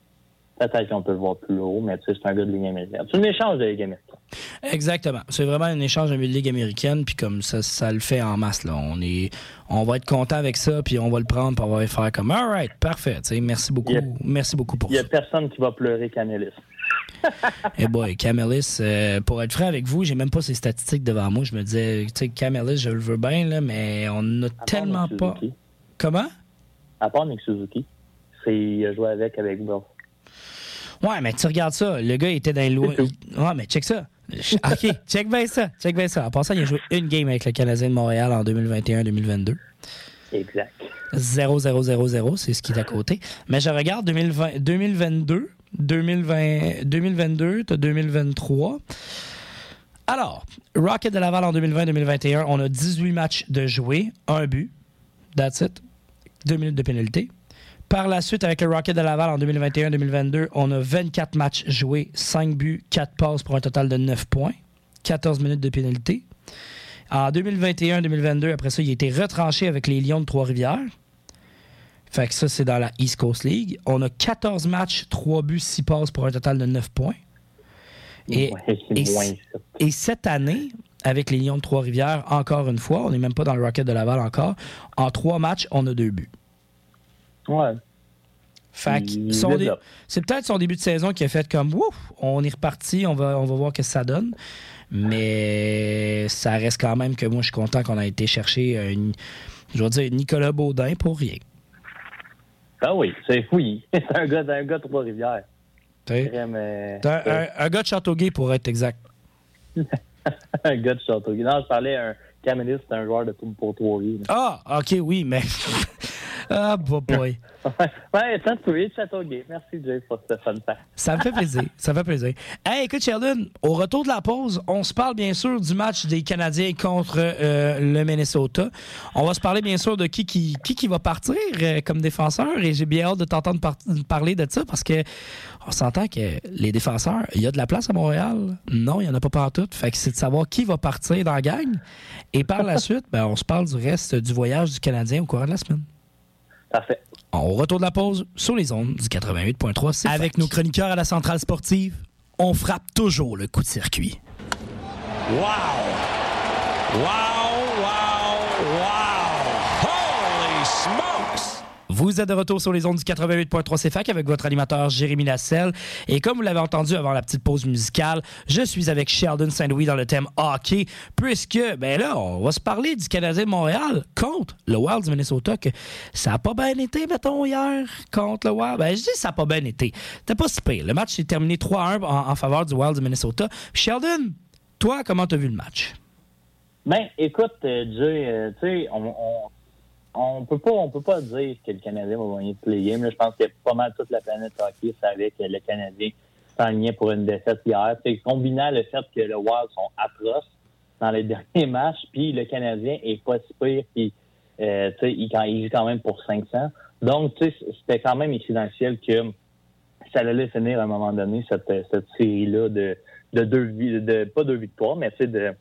peut-être qu'on peut le voir plus haut, mais tu sais, c'est un gars de Ligue américaine. C'est un échange de Ligue américaine. Exactement. C'est vraiment un échange de Ligue américaine, puis comme ça, ça le fait en masse. Là. On, est, on va être content avec ça, puis on va le prendre, puis on va faire comme All right, parfait. Merci beaucoup. Merci beaucoup pour Il y ça. a personne qui va pleurer Canelis. <laughs> Eh boy, Camelis, euh, pour être franc avec vous, j'ai même pas ses statistiques devant moi. Je me disais, tu sais, Camelis, je le veux bien, là, mais on n'a tellement pas. Comment? À part Nick Suzuki. C'est, il a joué avec, avec Will. Ouais, mais tu regardes ça. Le gars il était dans les lois. <laughs> Ouais, mais check ça. OK, check bien ça. Check bien ça. En passant, il a joué une game avec le Canadien de Montréal en 2021-2022. Exact. 0-0-0-0, c'est ce qui est à côté. Mais je regarde 2020, 2022, 2020, 2022, t'as 2023. Alors, Rocket de Laval en 2020-2021, on a 18 matchs de jouer, un but, that's it, deux minutes de pénalité. Par la suite, avec le Rocket de Laval en 2021-2022, on a 24 matchs joués, 5 buts, 4 passes pour un total de 9 points, 14 minutes de pénalité. En 2021-2022, après ça, il a été retranché avec les Lions de Trois-Rivières. Fait que ça, c'est dans la East Coast League. On a 14 matchs, 3 buts, 6 passes pour un total de 9 points. Et, Ouais, et cette année, avec les Lions de Trois-Rivières, encore une fois, on n'est même pas dans le Rocket de Laval encore. En 3 matchs, on a 2 buts. Ouais. Fait dé- c'est peut-être son début de saison qui a fait comme ouf, on est reparti, on va, on va voir ce que ça donne. Mais ça reste quand même que moi, je suis content qu'on a été chercher, euh, une- je vais dire, Nicolas Baudin pour rien. Ah oui, c'est fouillis. <laughs> C'est un gars, un gars de Trois-Rivières. T'es? Un, un- un gars de Châteauguay pour être exact. <laughs> un gars de Châteauguay. Non, je parlais un Camelis, c'est un joueur de pour Trois-Rivières. Ah, ok, oui, mais. <laughs> ah, boy. Ouais, ça peut, Châteauguay. Merci, Jay, pour ce fun fact. Ça me fait plaisir. Ça me fait plaisir. Hey, écoute, Sheldon, au retour de la pause, on se parle bien sûr du match des Canadiens contre euh, le Minnesota. On va se parler bien sûr de qui qui, qui, qui va partir euh, comme défenseur et j'ai bien hâte de t'entendre par- parler de ça parce que on s'entend que les défenseurs, il y a de la place à Montréal. Non, il n'y en a pas partout. Fait que c'est de savoir qui va partir dans la gang. Et par la <laughs> suite, ben, on se parle du reste du voyage du Canadien au cours de la semaine. Parfait. On retourne de la pause sur les ondes du 88.3. C'est Avec nos chroniqueurs à la centrale sportive, on frappe toujours le coup de circuit. Wow! Wow, wow, wow! Vous êtes de retour sur les ondes du 88.3 CFAC avec votre animateur Jérémy Lasselle. Et comme vous l'avez entendu avant la petite pause musicale, je suis avec Sheldon Saint-Louis dans le thème hockey, puisque, ben là, on va se parler du Canadien de Montréal contre le Wild du Minnesota, que ça a pas bien été, mettons, hier, contre le Wild. Ben, je dis ça a pas bien été. C'était pas si pire. Le match s'est terminé 3-1 en, en faveur du Wild du Minnesota. Sheldon, toi, comment t'as vu le match? Ben, écoute, euh, euh, tu sais, on, on peut pas, on peut pas dire que le Canadien va gagner le play game. là. Je pense que pas mal toute la planète hockey savait que le Canadien s'enlignait pour une défaite hier. Tu sais, combinant le fait que le Wild sont atroces dans les <laughs> derniers matchs, puis le Canadien est pas si pire, puis euh, il, quand- il joue quand même pour 500. Donc, c'était quand même écrit que ça allait finir à un moment donné cette, cette série-là de, de deux de pas deux victoires, mais de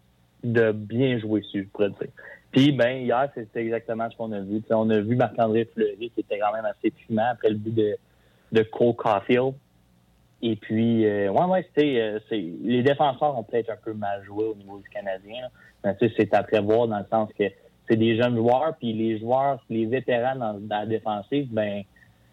de bien jouer dessus, je pourrais dire. Puis, ben, hier, c'était exactement ce qu'on a vu. T'sais, on a vu Marc-André Fleury, qui était quand même assez fumant après le but de, de Cole Caulfield. Et puis, euh, ouais, ouais, c'était, euh, c'est, les défenseurs ont peut-être un peu mal joué au niveau du Canadien. là. Mais tu sais, c'est à prévoir dans le sens que c'est des jeunes joueurs, puis les joueurs, les vétérans dans, dans la défensive, ben,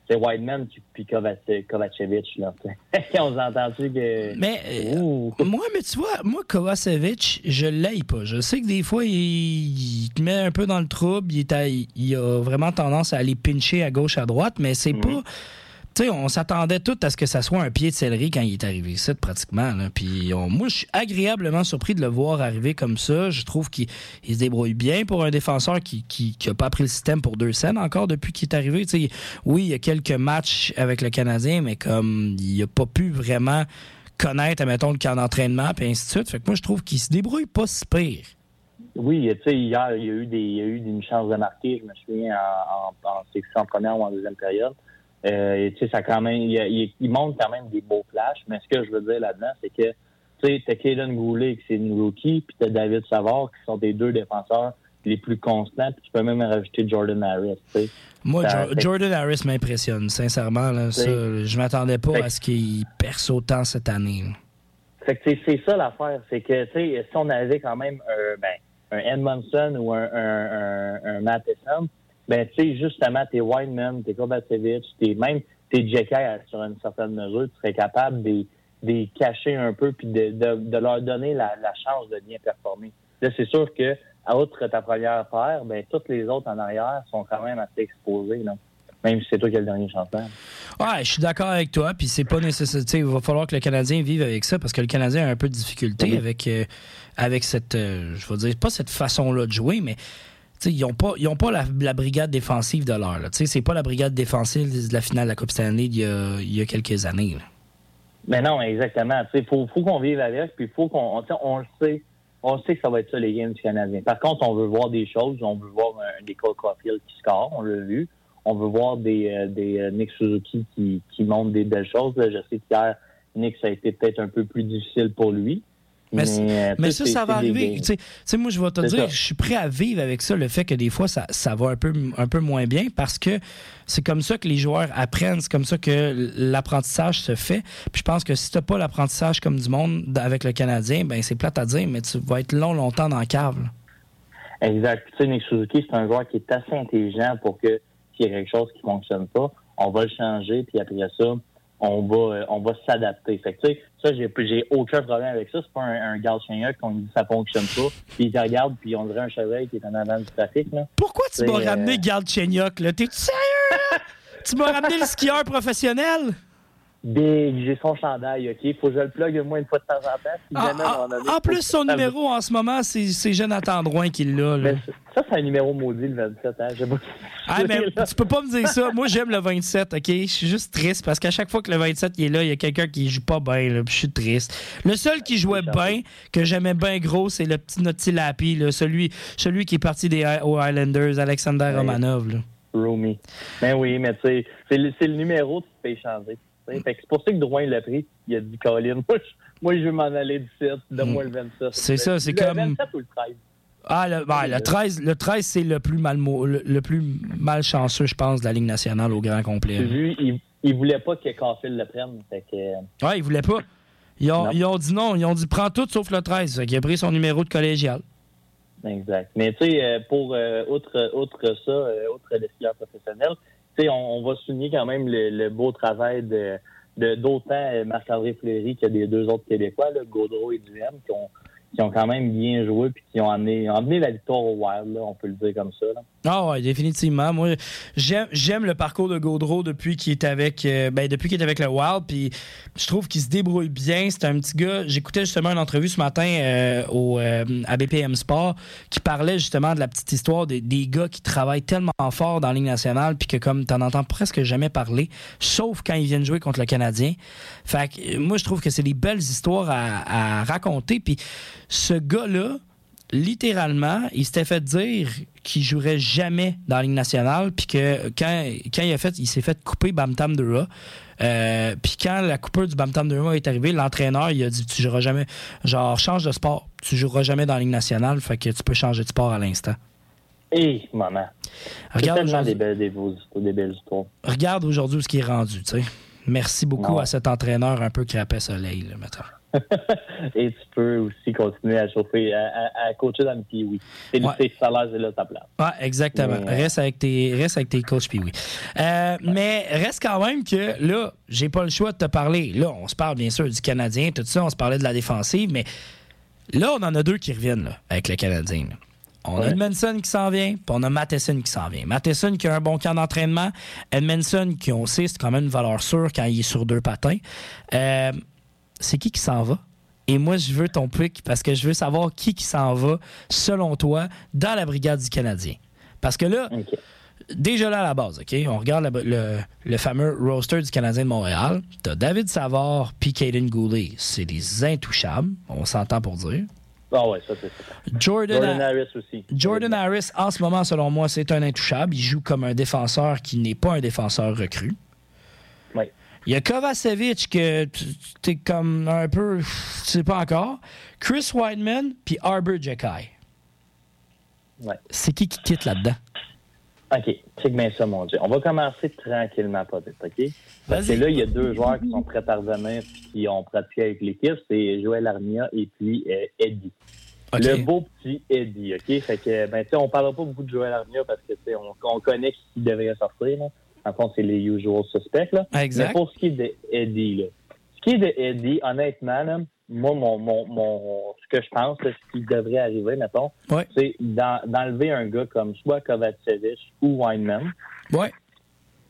c'est Whiteman puis- puis Kovac- Kovacevic, là. <laughs> on s'est entendu que... Mais euh, moi, mais tu vois, moi, Kovacevic, je l'aille pas. Je sais que des fois, il, il te met un peu dans le trouble. Il, est à- il a vraiment tendance à aller pincher à gauche, à droite, mais c'est Mhm. pas. On s'attendait tout à ce que ça soit un pied de céleri quand il est arrivé ici, pratiquement. Puis moi, je suis agréablement surpris de le voir arriver comme ça. Je trouve qu'il il se débrouille bien pour un défenseur qui qui, qui a pas pris le système pour deux scènes encore depuis qu'il est arrivé. Oui, il y a quelques matchs avec le Canadien, mais comme il a pas pu vraiment connaître, mettons, le camp d'entraînement, puis ainsi de suite. Fait que moi, je trouve qu'il se débrouille pas si pire. Oui, tu sais, hier, il y a eu une chance de marquer, je me souviens, en, en, en première ou en deuxième période. Euh, et, tu sais, ça quand même, il, il, montre quand même des beaux flashs, mais ce que je veux dire là-dedans, c'est que, tu sais, t'as Kaden Goulet, qui c'est une rookie, puis t'as David Savard, qui sont des deux défenseurs les plus constants, puis tu peux même rajouter Jordan Harris, tu sais. Moi, Ça- Jo- Jordan Harris m'impressionne, sincèrement. Là, ça, je m'attendais pas à ce qu'il perce autant cette année. là. Fait que c'est- ça l'affaire, c'est que tu sais, si on avait quand même un, ben, un Edmondson ou un, un, un, un Matheson, ben tu sais, justement, t'es Wideman, t'es Kovacevic, t'es même t'es Jekyll sur une certaine mesure, tu serais capable de de les cacher un peu puis de, de, de leur donner la, la chance de bien performer. Là, c'est sûr que à outre ta première paire, ben toutes les autres en arrière sont quand même assez exposés, là. Même si c'est toi qui as le dernier chanteur. Ouais, je suis d'accord avec toi, puis c'est pas nécessaire. tu sais, Il va falloir que le Canadien vive avec ça parce que le Canadien a un peu de difficulté Oui. avec, euh, avec cette, euh, je vais dire, pas cette façon-là de jouer, mais ils n'ont pas, la, brigade défensive de l'heure. C'est pas la brigade défensive de la finale de la Coupe Stanley d'il y a, il y a quelques années. Mais non, exactement. Il faut, qu'on vive avec, puis faut qu'on. On le sait. On sait que ça va être ça, les games du Canadien. Par contre, on veut voir des choses. On veut voir un, des Cole Caulfield qui score, on l'a vu. On veut voir des, euh, des euh, Nick Suzuki qui, qui montrent des belles choses. Je sais qu'hier, Nick, ça a été peut-être un peu plus difficile pour lui. Mais, euh, mais tu ça, ça va arriver. Tu sais- moi, je vais te dire, ça. je suis prêt à vivre avec ça, le fait que des fois, ça, ça va un peu, un peu moins bien parce que c'est comme ça que les joueurs apprennent, c'est comme ça que l'apprentissage se fait. Puis je pense que si tu pas l'apprentissage comme du monde avec le Canadien, ben c'est plate à dire, mais tu vas être long, longtemps dans la cave. là. Exact. Tu sais, Nick Suzuki, c'est un joueur qui est assez intelligent pour que s'il y a quelque chose qui fonctionne pas, on va le changer, puis après ça, on va euh, on va s'adapter. Fait que ça, j'ai j'ai aucun problème avec ça. C'est pas un, un gars chien qu'on dit ça fonctionne pas. Puis il te regarde, puis on dirait un cheval qui est en avant du trafic. Là. Pourquoi tu m'as euh, ramené Garde Chenyok, là? T'es-tu sérieux, là? <laughs> tu m'as ramené le skieur professionnel? Big, j'ai son chandail, OK? Faut que je le plug au moins une fois de temps en temps. si un moment en- plus, son ça- numéro en ce moment, c'est Jonathan Drouin qui l'a. ça, c'est un numéro maudit, le 27. Hein? Pas. Ah, mais tu peux pas me dire ça. Moi, j'aime le 27, OK? Je suis juste triste parce qu'à chaque fois que le 27 il est là, il y a quelqu'un qui joue pas bien, là, puis je suis triste. Le seul qui jouait bien, que j'aimais bien gros, c'est le petit Naughty Lapi, là, celui, celui qui est parti des Hi- aux Highlanders, Alexander Ouais. Romanov. là. Roomy. Ben oui, mais tu sais, c'est le, numéro que tu peux échanger. C'est pour ça que Drouin l'a pris. Il a dit, Colin, moi, je, moi, je veux m'en aller du 7, donne-moi le 27. C'est ça, c'est le comme- 27 ou le 13? Ah, le, ben, le 13, le 13 c'est le plus mal le, le plus malchanceux, je pense, de la Ligue nationale au grand complet. Lui, il, il voulait pas que Caulfield le prenne. Fait que, euh, Ouais, ils voulaient pas. Ils ont, ils ont dit non. Ils ont dit prends tout sauf le 13. Fait qu'il a pris son numéro de collégial. exact. Mais tu sais, euh, pour euh, outre, outre ça, euh, outre les skieurs professionnels, tu sais, on, va souligner quand même le, beau travail de d'autant Marc-André Fleury que des deux autres Québécois, là, Gaudreau et Duhem, qui ont, qui ont quand même bien joué puis qui ont amené, amené la victoire au Wild, là, on peut le dire comme ça. Ah ouais, définitivement. Moi, j'aime, le parcours de Gaudreau depuis qu'il est avec, euh, ben, depuis qu'il est avec le Wild. Puis je trouve qu'il se débrouille bien. C'est un petit gars. J'écoutais justement une entrevue ce matin euh, au euh, à BPM Sport qui parlait justement de la petite histoire des, des gars qui travaillent tellement fort dans la Ligue nationale puis que comme t'en entends presque jamais parler, sauf quand ils viennent jouer contre le Canadien. Fait que moi, je trouve que c'est des belles histoires à, à raconter. Puis ce gars-là, littéralement, il s'était fait dire qu'il jouerait jamais dans la Ligue nationale, puis que quand, quand il a fait, il s'est fait couper Bam Tam Dura. Euh, puis quand la coupure du Bam Tam Dura est arrivée, l'entraîneur il a dit tu joueras jamais, genre change de sport, tu joueras jamais dans la Ligue nationale, fait que tu peux changer de sport à l'instant. Et maman. Regarde tellement aujourd'hui- des belles, des, beaux histoires- des belles histoires. regarde aujourd'hui où ce qui est rendu, tu sais. Merci beaucoup à cet entraîneur un peu crapet soleil, là, maintenant. Et tu peux aussi continuer à chauffer, à, à- à coacher dans le kiwi. C'est Ouais. le salaire, c'est là ta place. Ouais, exactement. Mais, euh, Reste avec tes, reste avec tes coachs, puis oui. Euh, Mais reste quand même que là, j'ai pas le choix de te parler. Là, on se parle bien sûr du Canadien, tout ça, on se parlait de la défensive, mais là, on en a deux qui reviennent là, avec le Canadien. là. On a Ouais. Edmondson qui s'en vient, puis on a Matheson qui s'en vient. Matheson qui a un bon camp d'entraînement. Edmondson qui, on sait, c'est quand même une valeur sûre quand il est sur deux patins. Euh, c'est qui qui s'en va? Et moi, je veux ton pic parce que je veux savoir qui qui s'en va, selon toi, dans la brigade du Canadien. Parce que là, déjà là à la base, OK? On regarde le, le- le fameux roster du Canadien de Montréal. T'as David Savard puis Caden Goulet. C'est des intouchables, on s'entend pour dire. Ah ouais, ça, c'est. Jordan, Jordan Ha- Harris aussi. Jordan Harris, en ce moment, selon moi, c'est un intouchable. Il joue comme un défenseur qui n'est pas un défenseur recru. Oui. Il y a Kovacevic que tu es comme un peu, tu sais pas encore. Chris Weidman puis Arbor Jekai. Ouais. C'est qui qui quitte là-dedans? OK, check bien ça, mon Dieu. On va commencer tranquillement, pas vite, OK? Parce que là, il y a deux joueurs qui sont prêts à revenir puis qui ont pratiqué avec l'équipe. C'est Joël Armia et puis euh, Eddie. Le beau petit Eddie, OK? Fait que, ben, tu sais, on parlera pas beaucoup de Joël Armia parce que, on, on connaît qui devrait sortir, là. En fond, c'est les usual suspects, là. Exact. Mais pour ce qui est de Eddie, là, ce qui est de Eddie, honnêtement, là, moi, mon, mon, mon, ce que je pense, là, ce qui devrait arriver, mettons, Ouais. c'est d'en- d'enlever un gars comme soit Kovacevic ou Weinman, Ouais.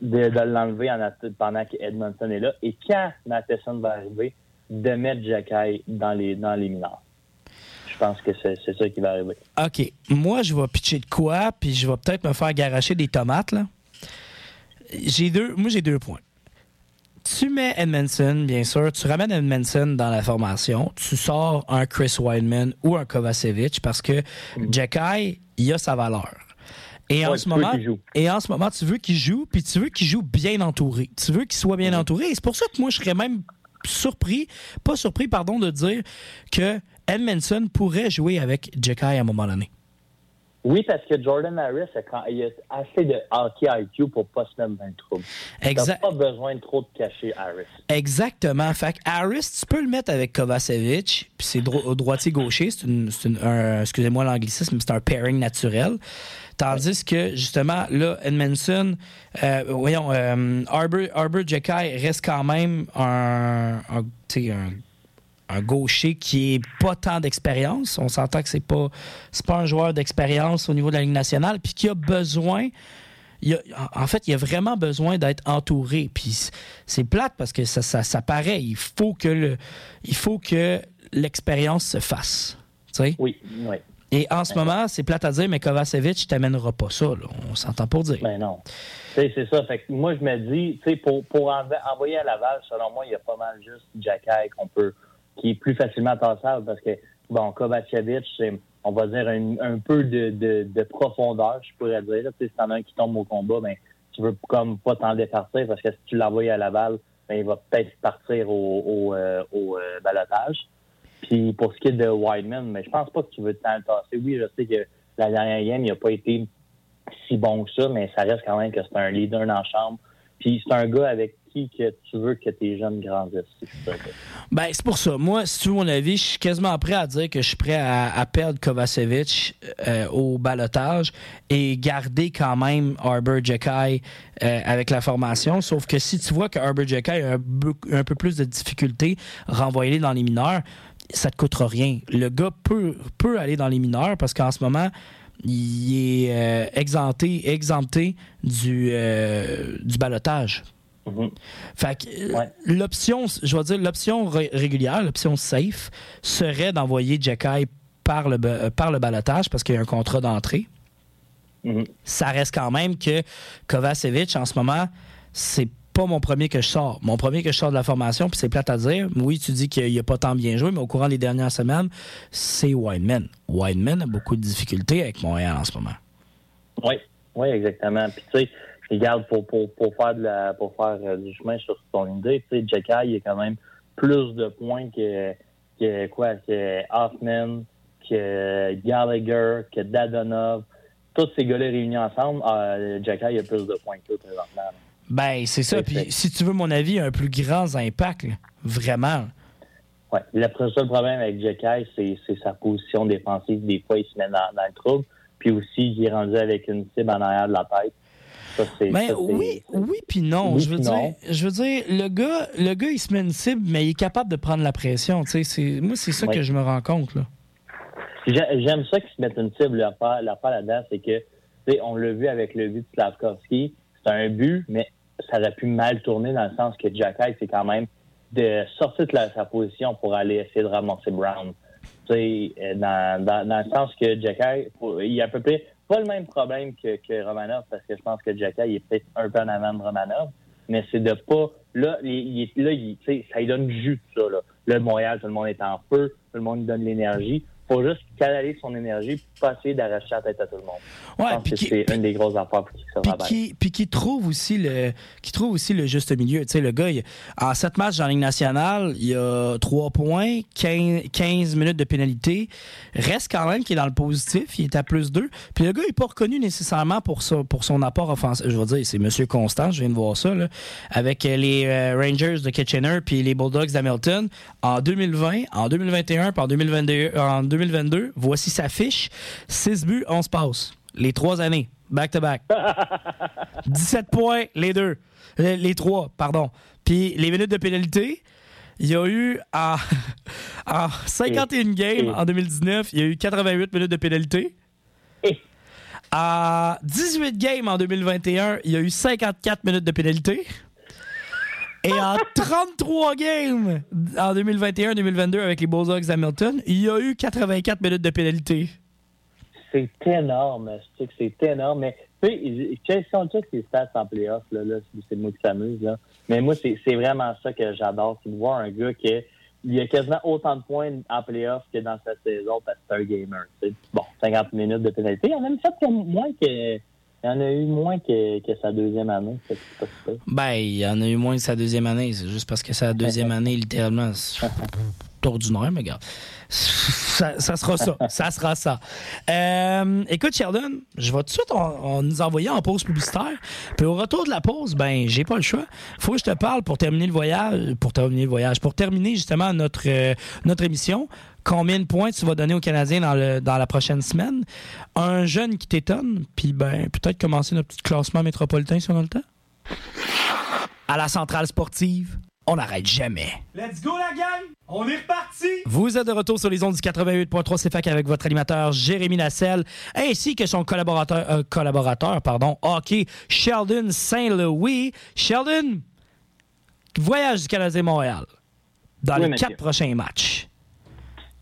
de, de l'enlever pendant qu'Edmonton est là, et quand Matheson va arriver, de mettre Jacky dans les, dans les mineurs. Je pense que c'est c'est ça qui va arriver. OK. Moi, je vais pitcher de quoi, puis je vais peut-être me faire garocher des tomates, là. J'ai deux, moi, j'ai deux points. Tu mets Edmondson, bien sûr. Tu ramènes Edmondson dans la formation. Tu sors un Chris Weidman ou un Kovacevic parce que Jacky, il a sa valeur. Et en ce moment, qu'il joue. et en ce moment, tu veux qu'il joue, puis tu veux qu'il joue bien entouré. Tu veux qu'il soit bien entouré. Et c'est pour ça que moi, je serais même surpris, pas surpris, pardon, de dire que Edmondson pourrait jouer avec Jacky à un moment donné. Oui, parce que Jordan Harris a, quand- il a assez de hockey IQ pour pas se mettre dans le trouble. Exact. pas besoin de trop de cacher Harris. Exactement. Fait que Harris, tu peux le mettre avec Kovacevic, puis c'est dro- droitier-gaucher, c'est une, c'est une- un, excusez-moi l'anglicisme, c'est un pairing naturel. Tandis que, justement, là, Edmondson, euh, voyons, euh, Arbor, Arbor Jekai reste quand même un, un, un, un gaucher qui est pas tant d'expérience. On s'entend que c'est pas, c'est pas un joueur d'expérience au niveau de la Ligue nationale, puis qui a besoin il a- en fait, il a vraiment besoin d'être entouré. Puis c'est plate parce que ça, ça, ça paraît. Il faut que le, il faut que l'expérience se fasse. Tu sais? Oui, oui. Et en ce moment, c'est plate à dire, mais Kovacevic t'amènera pas ça. là. On s'entend pour dire. Ben non. C'est ça. Fait que moi, je me dis, pour, pour env- envoyer à Laval, selon moi, il y a pas mal juste Jacky qu'on peut, qui est plus facilement tassable parce que, bon, Kovacevic, c'est, on va dire, un, peu de, de, de profondeur, je pourrais dire. là. Si t'en as un qui tombe au combat, ben, tu veux comme pas t'en départir parce que si tu l'envoies à Laval, ben, il va peut-être partir au, au, euh, euh, balotage. Puis pour ce qui est de Wideman, mais je pense pas que tu veux le tasser. Oui, je sais que la dernière game, il a pas été si bon que ça, mais ça reste quand même que c'est un leader la chambre. Puis c'est un gars avec qui que tu veux que tes jeunes grandissent. Ben, c'est pour ça. Moi, si tu veux mon avis, je suis quasiment prêt à dire que je suis prêt à, perdre Kovacevic euh, au balotage et garder quand même Arbor Jekai euh, avec la formation. Sauf que si tu vois que Arbor Jekai a un, peu- plus de difficultés, renvoyer dans les mineurs, ça te coûtera rien. Le gars peut, peut aller dans les mineurs parce qu'en ce moment, il est euh, exempté, exempté du, du balotage. Mhm. Fait que euh, Ouais. l'option, je vais dire, l'option ré- régulière, l'option safe, serait d'envoyer Jacky par le, euh, par le balotage parce qu'il y a un contrat d'entrée. Mhm. Ça reste quand même que Kovacevic, en ce moment, c'est pas mon premier que je sors. Mon premier que je sors de la formation, puis c'est plate à dire. Oui, tu dis qu'il a pas tant bien joué, mais au courant des dernières semaines, c'est Wideman. Wideman a beaucoup de difficultés avec Montréal en ce moment. Oui, oui, exactement. Puis tu sais, regarde, pour, pour, pour faire de la pour faire euh, du chemin sur ton idée, tu sais, Jacky, il a quand même plus de points que, que quoi, que Hoffman, que Gallagher, que Dadonov. Tous ces gars-là réunis ensemble, euh, a plus de points que eux présentement. Ben, c'est ça. Puis si tu veux mon avis, un plus grand impact, là. vraiment. Ouais. Le seul problème avec c'est, c'est sa position défensive. Des fois, il se met dans, dans le trouble. Puis aussi, il est rendu avec une cible en arrière de la tête. Ça, Ben ça, oui, oui puis non. Oui je veux dire, non. je veux dire, le gars, le gars, il se met une cible, mais il est capable de prendre la pression. C'est, moi, c'est ça Oui. que je me rends compte là. J'aime ça qu'ils se mettent une cible. L'affaire là-dedans, c'est que, on l'a vu avec le but de Slavkovski. C'est un but, mais ça aurait pu mal tourner dans le sens que Jacky, c'est quand même de sortir de la- sa position pour aller essayer de ramasser Brown. Euh, dans, dans, dans le sens que Jacky, pour- il a à peu près pas le même problème que, Romanov, parce que je pense que Jacky, il est peut-être un peu en avant de Romanov, mais c'est de pas. Là, il, là il- ça donne du jus, ça. Là. là, Montréal, tout le monde est en feu, tout le monde donne l'énergie. faut juste canaliser son énergie pas essayer d'arracher la tête à tout le monde. Ouais, je pense puis que qui- c'est une des grosses affaires pour qu'il se Puis qui, puis qui trouve aussi le qui trouve aussi le juste milieu. Tu sais, le gars, il- en sept matchs dans la Ligue nationale, il a 3 points, 15, 15 minutes de pénalité. Reste quand même qu'il est dans le positif, il est à plus 2. Puis le gars n'est pas reconnu nécessairement pour, ça, pour son apport offensif. Je veux dire, c'est Monsieur Constant, je viens de voir ça, là, avec euh, les euh, Rangers de Kitchener puis les Bulldogs d'Hamilton. En 2020, en 2021 puis en 2022, en 2022 voici sa fiche. 6 buts, 11 passes. Les trois années, back-to-back. 17 <laughs> points, les deux. Les, les trois, pardon. Puis les minutes de pénalité, il y a eu en, <laughs> en 51 games en 2019, il y a eu 88 minutes de pénalité. En 18 games en 2021, il y a eu 54 minutes de pénalité. Et en <laughs> 33 games en 2021-2022 avec les Bulldogs d'Hamilton, il y a eu 84 minutes de pénalité. c'est énorme. Je sais que c'est énorme. Mais tu sais, si on check ses stats en playoff, là, là, c'est- c'est moi qui s'amuse. Là. Mais moi, c'est vraiment ça que j'adore. C'est de voir un gars qui il a quasiment autant de points en playoff que dans sa saison parce que c'est un gamer. Bon, 50 minutes de pénalité. Il y en a même fait moins que. Il y en a eu moins que, que sa deuxième année. Pas. Ben, il y en a eu moins que sa deuxième année. C'est juste parce que sa deuxième <laughs> année, littéralement, c'est ordinaire, mais regarde. Ça, ça sera ça. Ça sera ça. Euh, écoute, Sheldon, je vais tout de suite on, on nous envoyer en pause publicitaire. Puis au retour de la pause, ben, j'ai pas le choix. Faut que je te parle pour terminer le voyage. Pour terminer le voyage. Pour terminer justement notre, euh, notre émission. Combien de points tu vas donner aux Canadiens dans, le, dans la prochaine semaine? Un jeune qui t'étonne, puis ben, peut-être commencer notre petit classement métropolitain si on a le temps? à la centrale sportive, on n'arrête jamais. Let's go la gang! On est reparti! Vous êtes de retour sur les ondes du 88.3 CFAC avec votre animateur Jérémy Nassel ainsi que son collaborateur, euh, collaborateur pardon, hockey Sheldon Saint-Louis. Sheldon, voyage du Canadien Montréal dans Oui, les monsieur. quatre prochains matchs.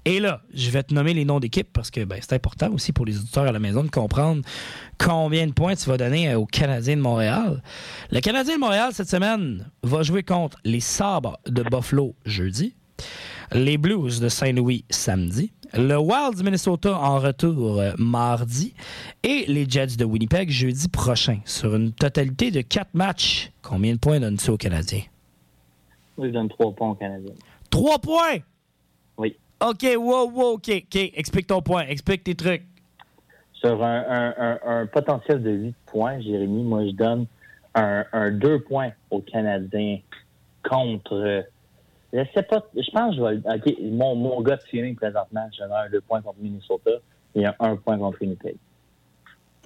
Et là, je vais te nommer les noms d'équipes parce que ben, c'est important aussi pour les auditeurs à la maison de comprendre combien de points tu vas donner euh, aux Canadiens de Montréal. Le Canadien de Montréal, cette semaine, va jouer contre les Sabres de Buffalo jeudi, les Blues de Saint-Louis samedi, le Wild du Minnesota en retour euh, mardi et les Jets de Winnipeg jeudi prochain. Sur une totalité de quatre matchs, combien de points donnes-tu aux Canadiens? Je donne trois points aux Canadiens. Trois points! OK, wow, wow, OK, OK. Explique ton point, explique tes trucs. Sur un, un- un- un potentiel de 8 points, Jérémy, moi, je donne un, un 2 points aux Canadiens contre. euh, je sais pas, je pense que je vais. le- OK, mon, mon gars de feeling présentement, je donne un 2 points contre Minnesota et un 1 point contre Winnipeg.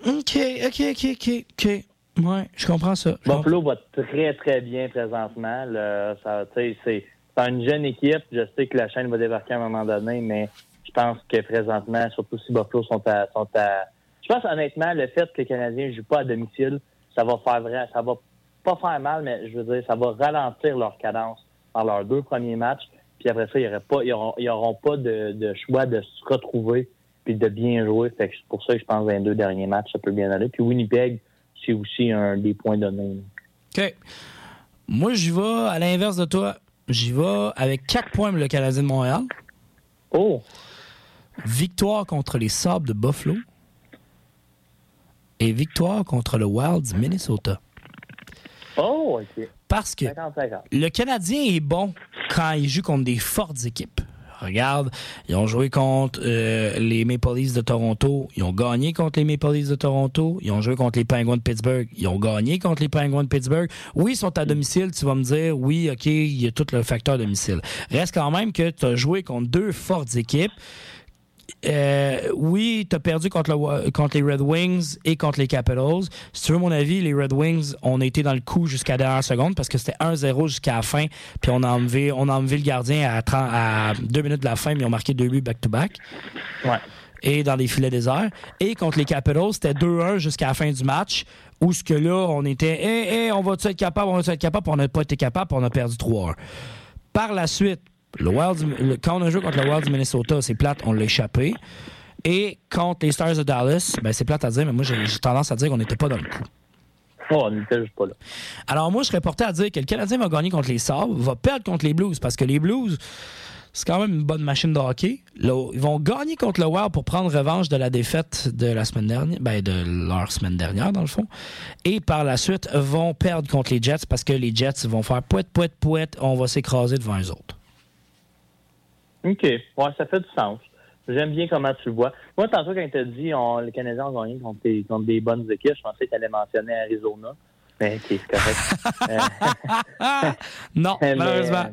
OK, OK, OK, OK, OK. Ouais, je comprends ça. Buffalo va très, très bien présentement. là. Ça, tu sais, c'est c'est une jeune équipe. Je sais que la chaîne va débarquer à un moment donné, mais je pense que présentement, surtout si Buffalo sont à, sont à... Je pense honnêtement, le fait que les Canadiens ne jouent pas à domicile, ça va faire vrai, ça va pas faire mal, mais je veux dire, ça va ralentir leur cadence dans leurs deux premiers matchs. Puis après ça, ils auront, ils auront pas de, de choix de se retrouver puis de bien jouer. Fait que c'est pour ça que je pense que dans les deux derniers matchs, ça peut bien aller. Puis Winnipeg, c'est aussi un des points donnés. OK. Moi, j'y vais à l'inverse de toi. J'y vais avec 4 points pour le Canadien de Montréal. Oh! Victoire contre les Sabres de Buffalo. Et victoire contre le Wild du Minnesota. Oh, OK. Parce que 50-50. le Canadien est bon quand il joue contre des fortes équipes. Regarde, ils ont joué contre euh, les Maple Leafs de Toronto. Ils ont gagné contre les Maple Leafs de Toronto. Ils ont joué contre les Penguins de Pittsburgh. Ils ont gagné contre les Penguins de Pittsburgh. Oui, ils sont à domicile. Tu vas me dire, oui, OK, il y a tout le facteur domicile. Reste quand même que tu as joué contre deux fortes équipes. Euh, oui, tu as perdu contre, le Wa- contre les Red Wings et contre les Capitals. Si tu veux mon avis, les Red Wings, on a été dans le coup jusqu'à la dernière seconde parce que c'était 1-0 jusqu'à la fin. Puis on a enlevé, on a enlevé le gardien à, 30 à deux minutes de la fin, mais ils ont marqué deux buts back-to-back. Ouais. Et dans les filets déserts. Et contre les Capitals, c'était 2-1 jusqu'à la fin du match. Où ce que là, on était, hé, hé, on va-tu être capable, on va-tu être capable, on n'a pas été capable, on a perdu 3-1. Par la suite, le Wild, du- le- quand on a joué contre le Wild du Minnesota, c'est plate, on l'a échappé. Et contre les Stars de Dallas, ben c'est plate à dire, mais moi j'ai tendance à dire qu'on n'était pas dans le coup. Oh, on n'était juste pas là. Alors moi, je serais porté à dire que le Canadien va gagner contre les Sabres, va perdre contre les Blues, parce que les Blues, c'est quand même une bonne machine de hockey. Là, ils vont gagner contre le Wild pour prendre revanche de la défaite de la semaine dernière, ben de leur semaine dernière dans le fond. Et par la suite vont perdre contre les Jets parce que les Jets vont faire poète poète poète, on va s'écraser devant les autres. OK. Ouais, ça fait du sens. J'aime bien comment tu le vois. Moi, tantôt, quand tu as dit on, les Canadiens ont gagné contre, des- contre des bonnes équipes, je pensais que tu allais mentionner Arizona. Mais OK, c'est correct. <laughs> Euh, non, <laughs> mais, malheureusement. euh,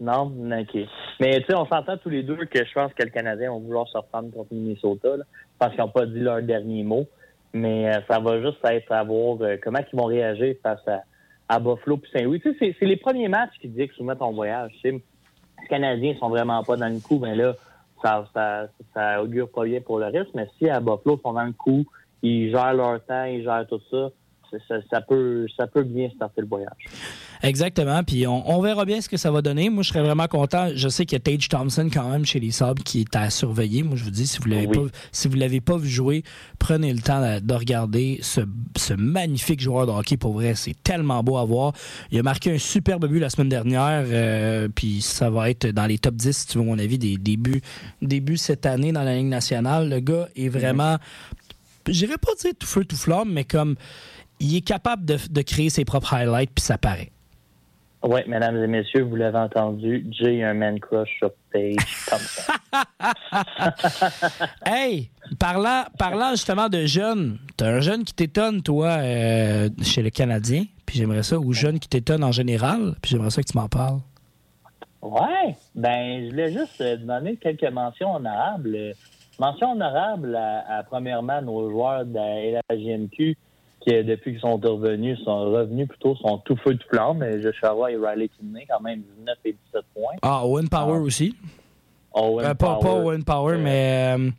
non, OK. Mais tu sais, on s'entend tous les deux que je pense que le Canadien vont vouloir se reprendre contre Minnesota. Là. Pense qu'ils n'ont pas dit leur dernier mot. Mais euh, ça va juste être à voir euh, comment ils vont réagir face à, à Buffalo puis Saint-Louis. Tu sais, c'est- les premiers matchs qui disent que soumettent ton voyage. Tu sais, les Canadiens sont vraiment pas dans le coup, ben là, ça, ça, ça augure pas bien pour le reste. Mais si à Buffalo ils sont dans le coup, ils gèrent leur temps, ils gèrent tout ça, ça- ça peut, ça peut bien starter le voyage. Exactement. Puis on, on verra bien ce que ça va donner. Moi, je serais vraiment content. Je sais qu'il y a Tage Thompson quand même chez les Sabres qui est à surveiller. Moi, je vous dis, si vous l'avez Oui. pas, si vous l'avez pas vu jouer, prenez le temps de, de regarder ce, ce magnifique joueur de hockey. Pour vrai, c'est tellement beau à voir. Il a marqué un superbe but la semaine dernière. euh, puis ça va être dans les top 10, si tu veux mon avis, des débuts, débuts cette année dans la Ligue nationale. Le gars est vraiment, j'irais pas dire tout feu tout flamme, mais comme il est capable de, de créer ses propres highlights, puis ça paraît. Oui, mesdames et messieurs, vous l'avez entendu, Jay un man crush sur Page Thompson. <laughs> Hey, parlant, parlant justement de jeunes, t'as un jeune qui t'étonne, toi, euh, chez le Canadien, puis j'aimerais ça, ou jeune qui t'étonne en général, puis j'aimerais ça que tu m'en parles. Ouais, ben, je voulais juste euh, donner quelques mentions honorables. Euh, Mention honorable à, à, premièrement nos joueurs de la LHJMQ qui, depuis qu'ils sont revenus, sont revenus plutôt, sont tout feu de flamme. Joshua Roy et Riley Kidney, quand même 19 et 17 points. Ah, Owen Power Ah. aussi? Owen Euh, pas, Power. pas Owen Power, Euh, mais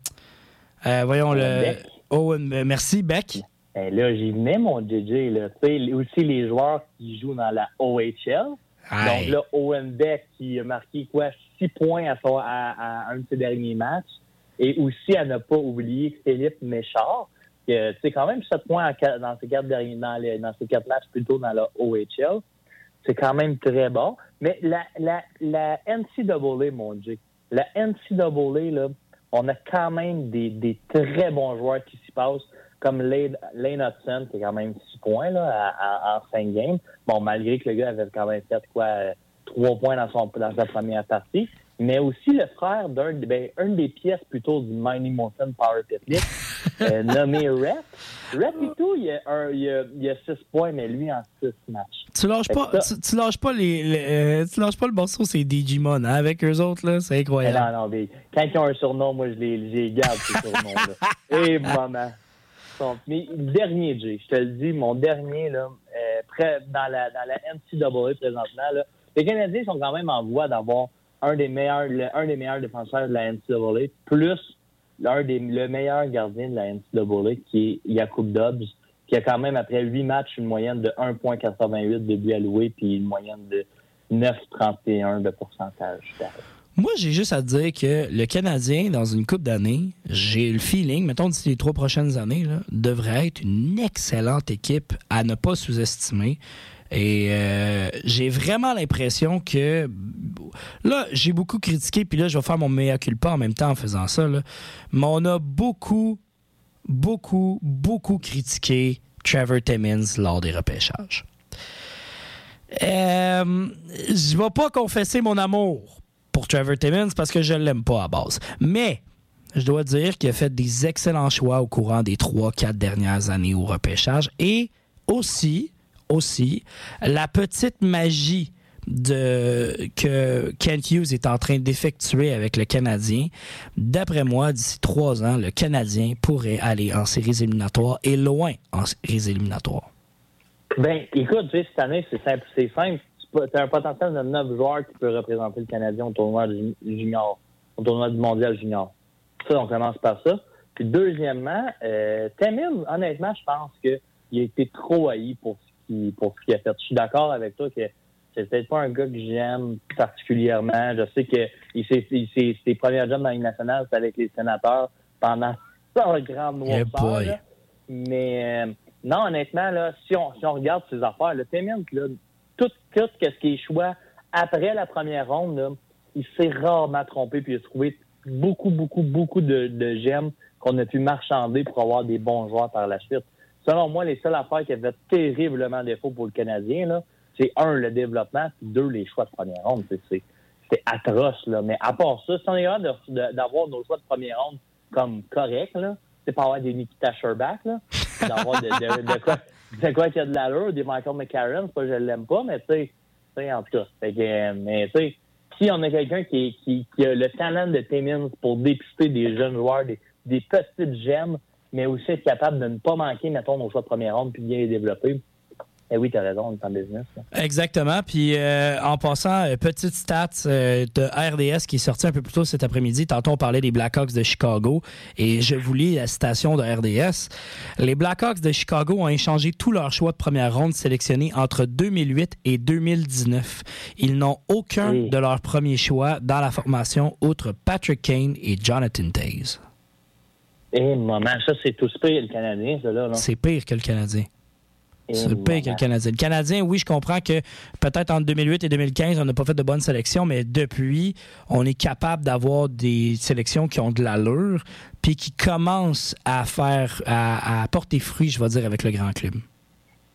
euh, voyons Owen le. Beck. Owen, merci, Beck. Ben là, j'y venais, mon JJ. Là. Tu sais, aussi les joueurs qui jouent dans la OHL. Donc là, Owen Beck qui a marqué quoi, 6 points à, son- à- à un de ses derniers matchs. Et aussi à ne pas oublier Philippe Méchard, sais, quand même 7 points dans ses quatre derniers matchs plutôt dans la OHL. C'est quand même très bon. Mais la, NCAA, mon Dieu, la NCAA, là, on a quand même des, très bons joueurs qui s'y passent, comme Lane, Hudson, qui a quand même 6 points là, en 5 games. Bon, malgré que le gars avait quand même fait quoi, euh, 3 points dans, sa première partie. Mais aussi le frère d'un ben, des pièces plutôt du Mighty Mountain Power Picnic, euh, nommé Rhett. Rhett et tout, il a, un, il, a, il a 6 points, mais lui en 6 matchs. Tu lâches Fait pas, ça- tu, tu lâches pas les, les- euh, tu lâches pas le morceau, c'est Digimon, hein, avec eux autres là, c'est Mais incroyable. non, non, mais quand ils ont un surnom, moi, je les, garde, ces surnoms-là. <laughs> Et maman. Son- Mais le dernier, Jay, je te le dis, mon dernier, là, euh, près, dans, la, dans la NCAA présentement, là, les Canadiens sont quand même en voie d'avoir un des meilleurs, le- un des meilleurs défenseurs de la NCAA, plus l'un des, le meilleur gardien de la NCAA, qui est Jakub Dobbs, qui a quand même, après huit matchs, une moyenne de 1,88 de buts alloués, puis une moyenne de 9,31 de pourcentage. Moi, j'ai juste à te dire que le Canadien, dans une coupe d'années, j'ai le feeling, mettons d'ici les trois prochaines années, là, devrait être une excellente équipe à ne pas sous-estimer. Et euh, j'ai vraiment l'impression que là, j'ai beaucoup critiqué, puis là, je vais faire mon mea culpa en même temps en faisant ça. Là. Mais on a beaucoup, beaucoup, beaucoup critiqué Trevor Timmins lors des repêchages. Euh, je vais pas confesser mon amour pour Trevor Timmins parce que je l'aime pas à base. Mais je dois dire qu'il a fait des excellents choix au courant des 3-4 dernières années au repêchage et aussi, aussi, la petite magie de, que Kent Hughes est en train d'effectuer avec le Canadien. D'après moi, d'ici trois ans, le Canadien pourrait aller en séries éliminatoires et loin en séries éliminatoires. Ben, écoute, cette année, c'est simple. C'est simple. Tu as un potentiel de 9 joueurs qui peut représenter le Canadien au tournoi du au tournoi du mondial junior. Ça, on commence par ça. Puis deuxièmement, euh, Tamil, honnêtement, je pense qu'il a été trop haï pour pour ce a fait. Je suis d'accord avec toi que c'est peut-être pas un gars que j'aime particulièrement. Je sais que il s'est- il ses premiers jobs dans Ligue nationale, c'était avec les sénateurs pendant <laughs> un grand Eh noir. boy. Mais euh, non, honnêtement, là, si on, si on regarde ses affaires, le Timmins, là, tout, tout ce qui est choix après la première ronde, là, il s'est rarement trompé, puis il a trouvé beaucoup, beaucoup, beaucoup de, de gemmes qu'on a pu marchander pour avoir des bons joueurs par la suite. Selon moi, les seules affaires qui avaient terriblement défaut pour le Canadien, c'est un, le développement, puis deux, les choix de première ronde. C'est, atroce. Mais à part ça, si on est capable d'avoir nos choix de première ronde comme corrects, c'est pas avoir des Nikita Sherbak, là, d'avoir de, quoi, qu'il y a de l'allure, des Michael McCarron, c'est pas je l'aime pas, mais tu sais, en tout cas, mais si on a quelqu'un qui a le talent de Timmins pour dépister des jeunes joueurs, des, des petites gemmes, mais aussi être capable de ne pas manquer, mettons, nos choix de première ronde puis bien les développer. Eh oui, t'as raison, on est en business. là. Exactement. Puis euh, en passant, euh, petite stats euh, de RDS qui est sortie un peu plus tôt cet après-midi. Tantôt, on parlait des Blackhawks de Chicago et je vous lis la citation de RDS. Les Blackhawks de Chicago ont échangé tous leurs choix de première ronde sélectionnés entre 2008 et 2019. Ils n'ont aucun Oui. de leurs premiers choix dans la formation outre Patrick Kane et Jonathan Taze. Eh, moment, ça, c'est tout pire, le Canadien, ça, là. là. C'est pire que le Canadien. C'est pire que le. Canadien. Le Canadien, oui, je comprends que peut-être entre 2008 et 2015, on n'a pas fait de bonnes sélections, mais depuis, on est capable d'avoir des sélections qui ont de l'allure, puis qui commencent à faire, à, à porter fruit, je vais dire, avec le grand club.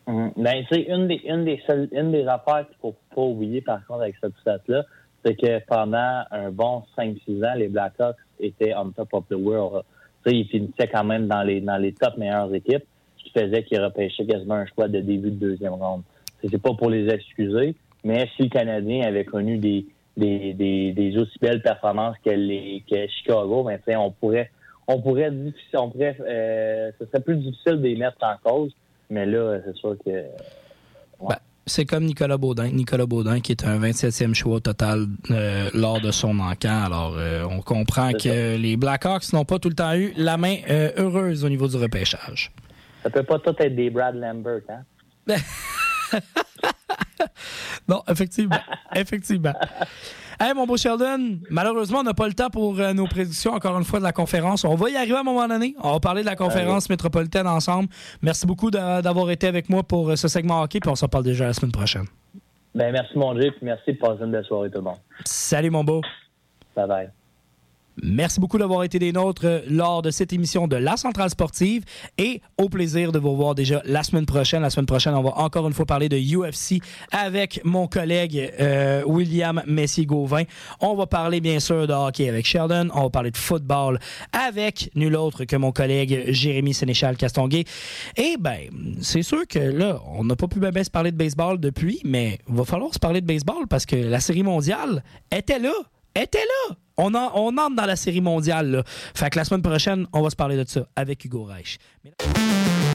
Mhm. Ben, sais, une des, une, des seules- une des affaires qu'il faut pas oublier, par contre, avec cette stat-là, c'est que pendant un bon 5-6 ans, les Blackhawks étaient on top of the world. Ils finissaient quand même dans les, dans les top meilleures équipes, ce qui faisait qu'ils repêchaient quasiment un choix de début de deuxième ronde. C'est pas pour les excuser, mais si le Canadien avait connu des, des, des, des aussi belles performances que, les, que Chicago, ben, on pourrait, on pourrait, on pourrait, euh, ce serait plus difficile de les mettre en cause. Mais là, c'est sûr que. Ben, c'est comme Nicolas Baudin. Nicolas Baudin qui est un 27e choix total euh, lors de son encan. Alors, euh, on comprend que les Blackhawks n'ont pas tout le temps eu la main euh, heureuse au niveau du repêchage. Ça peut pas tout être des Brad Lambert, hein? <laughs> <laughs> Non, effectivement. effectivement. Hey, mon beau Sheldon, malheureusement, on n'a pas le temps pour euh, nos prédictions, encore une fois, de la conférence. On va y arriver à un moment donné. On va parler de la conférence métropolitaine ensemble. Merci beaucoup d'a- d'avoir été avec moi pour euh, ce segment hockey, puis on s'en parle déjà la semaine prochaine. Ben, merci, mon Dieu, puis merci de passer une belle soirée, tout le monde. Salut, mon beau. Bye bye. Merci beaucoup d'avoir été des nôtres euh, lors de cette émission de La Centrale Sportive et au plaisir de vous revoir déjà la semaine prochaine. La semaine prochaine, on va encore une fois parler de UFC avec mon collègue euh, William Messier-Gauvin. On va parler bien sûr de hockey avec Sheldon. On va parler de football avec nul autre que mon collègue Jérémy Sénéchal Castonguay. Et ben, c'est sûr que là, on n'a pas pu bien se parler de baseball depuis, mais il va falloir se parler de baseball parce que la série mondiale était là était là. On, en- on entre dans la série mondiale. Là. Fait que la semaine prochaine, on va se parler de ça avec Hugo Reich.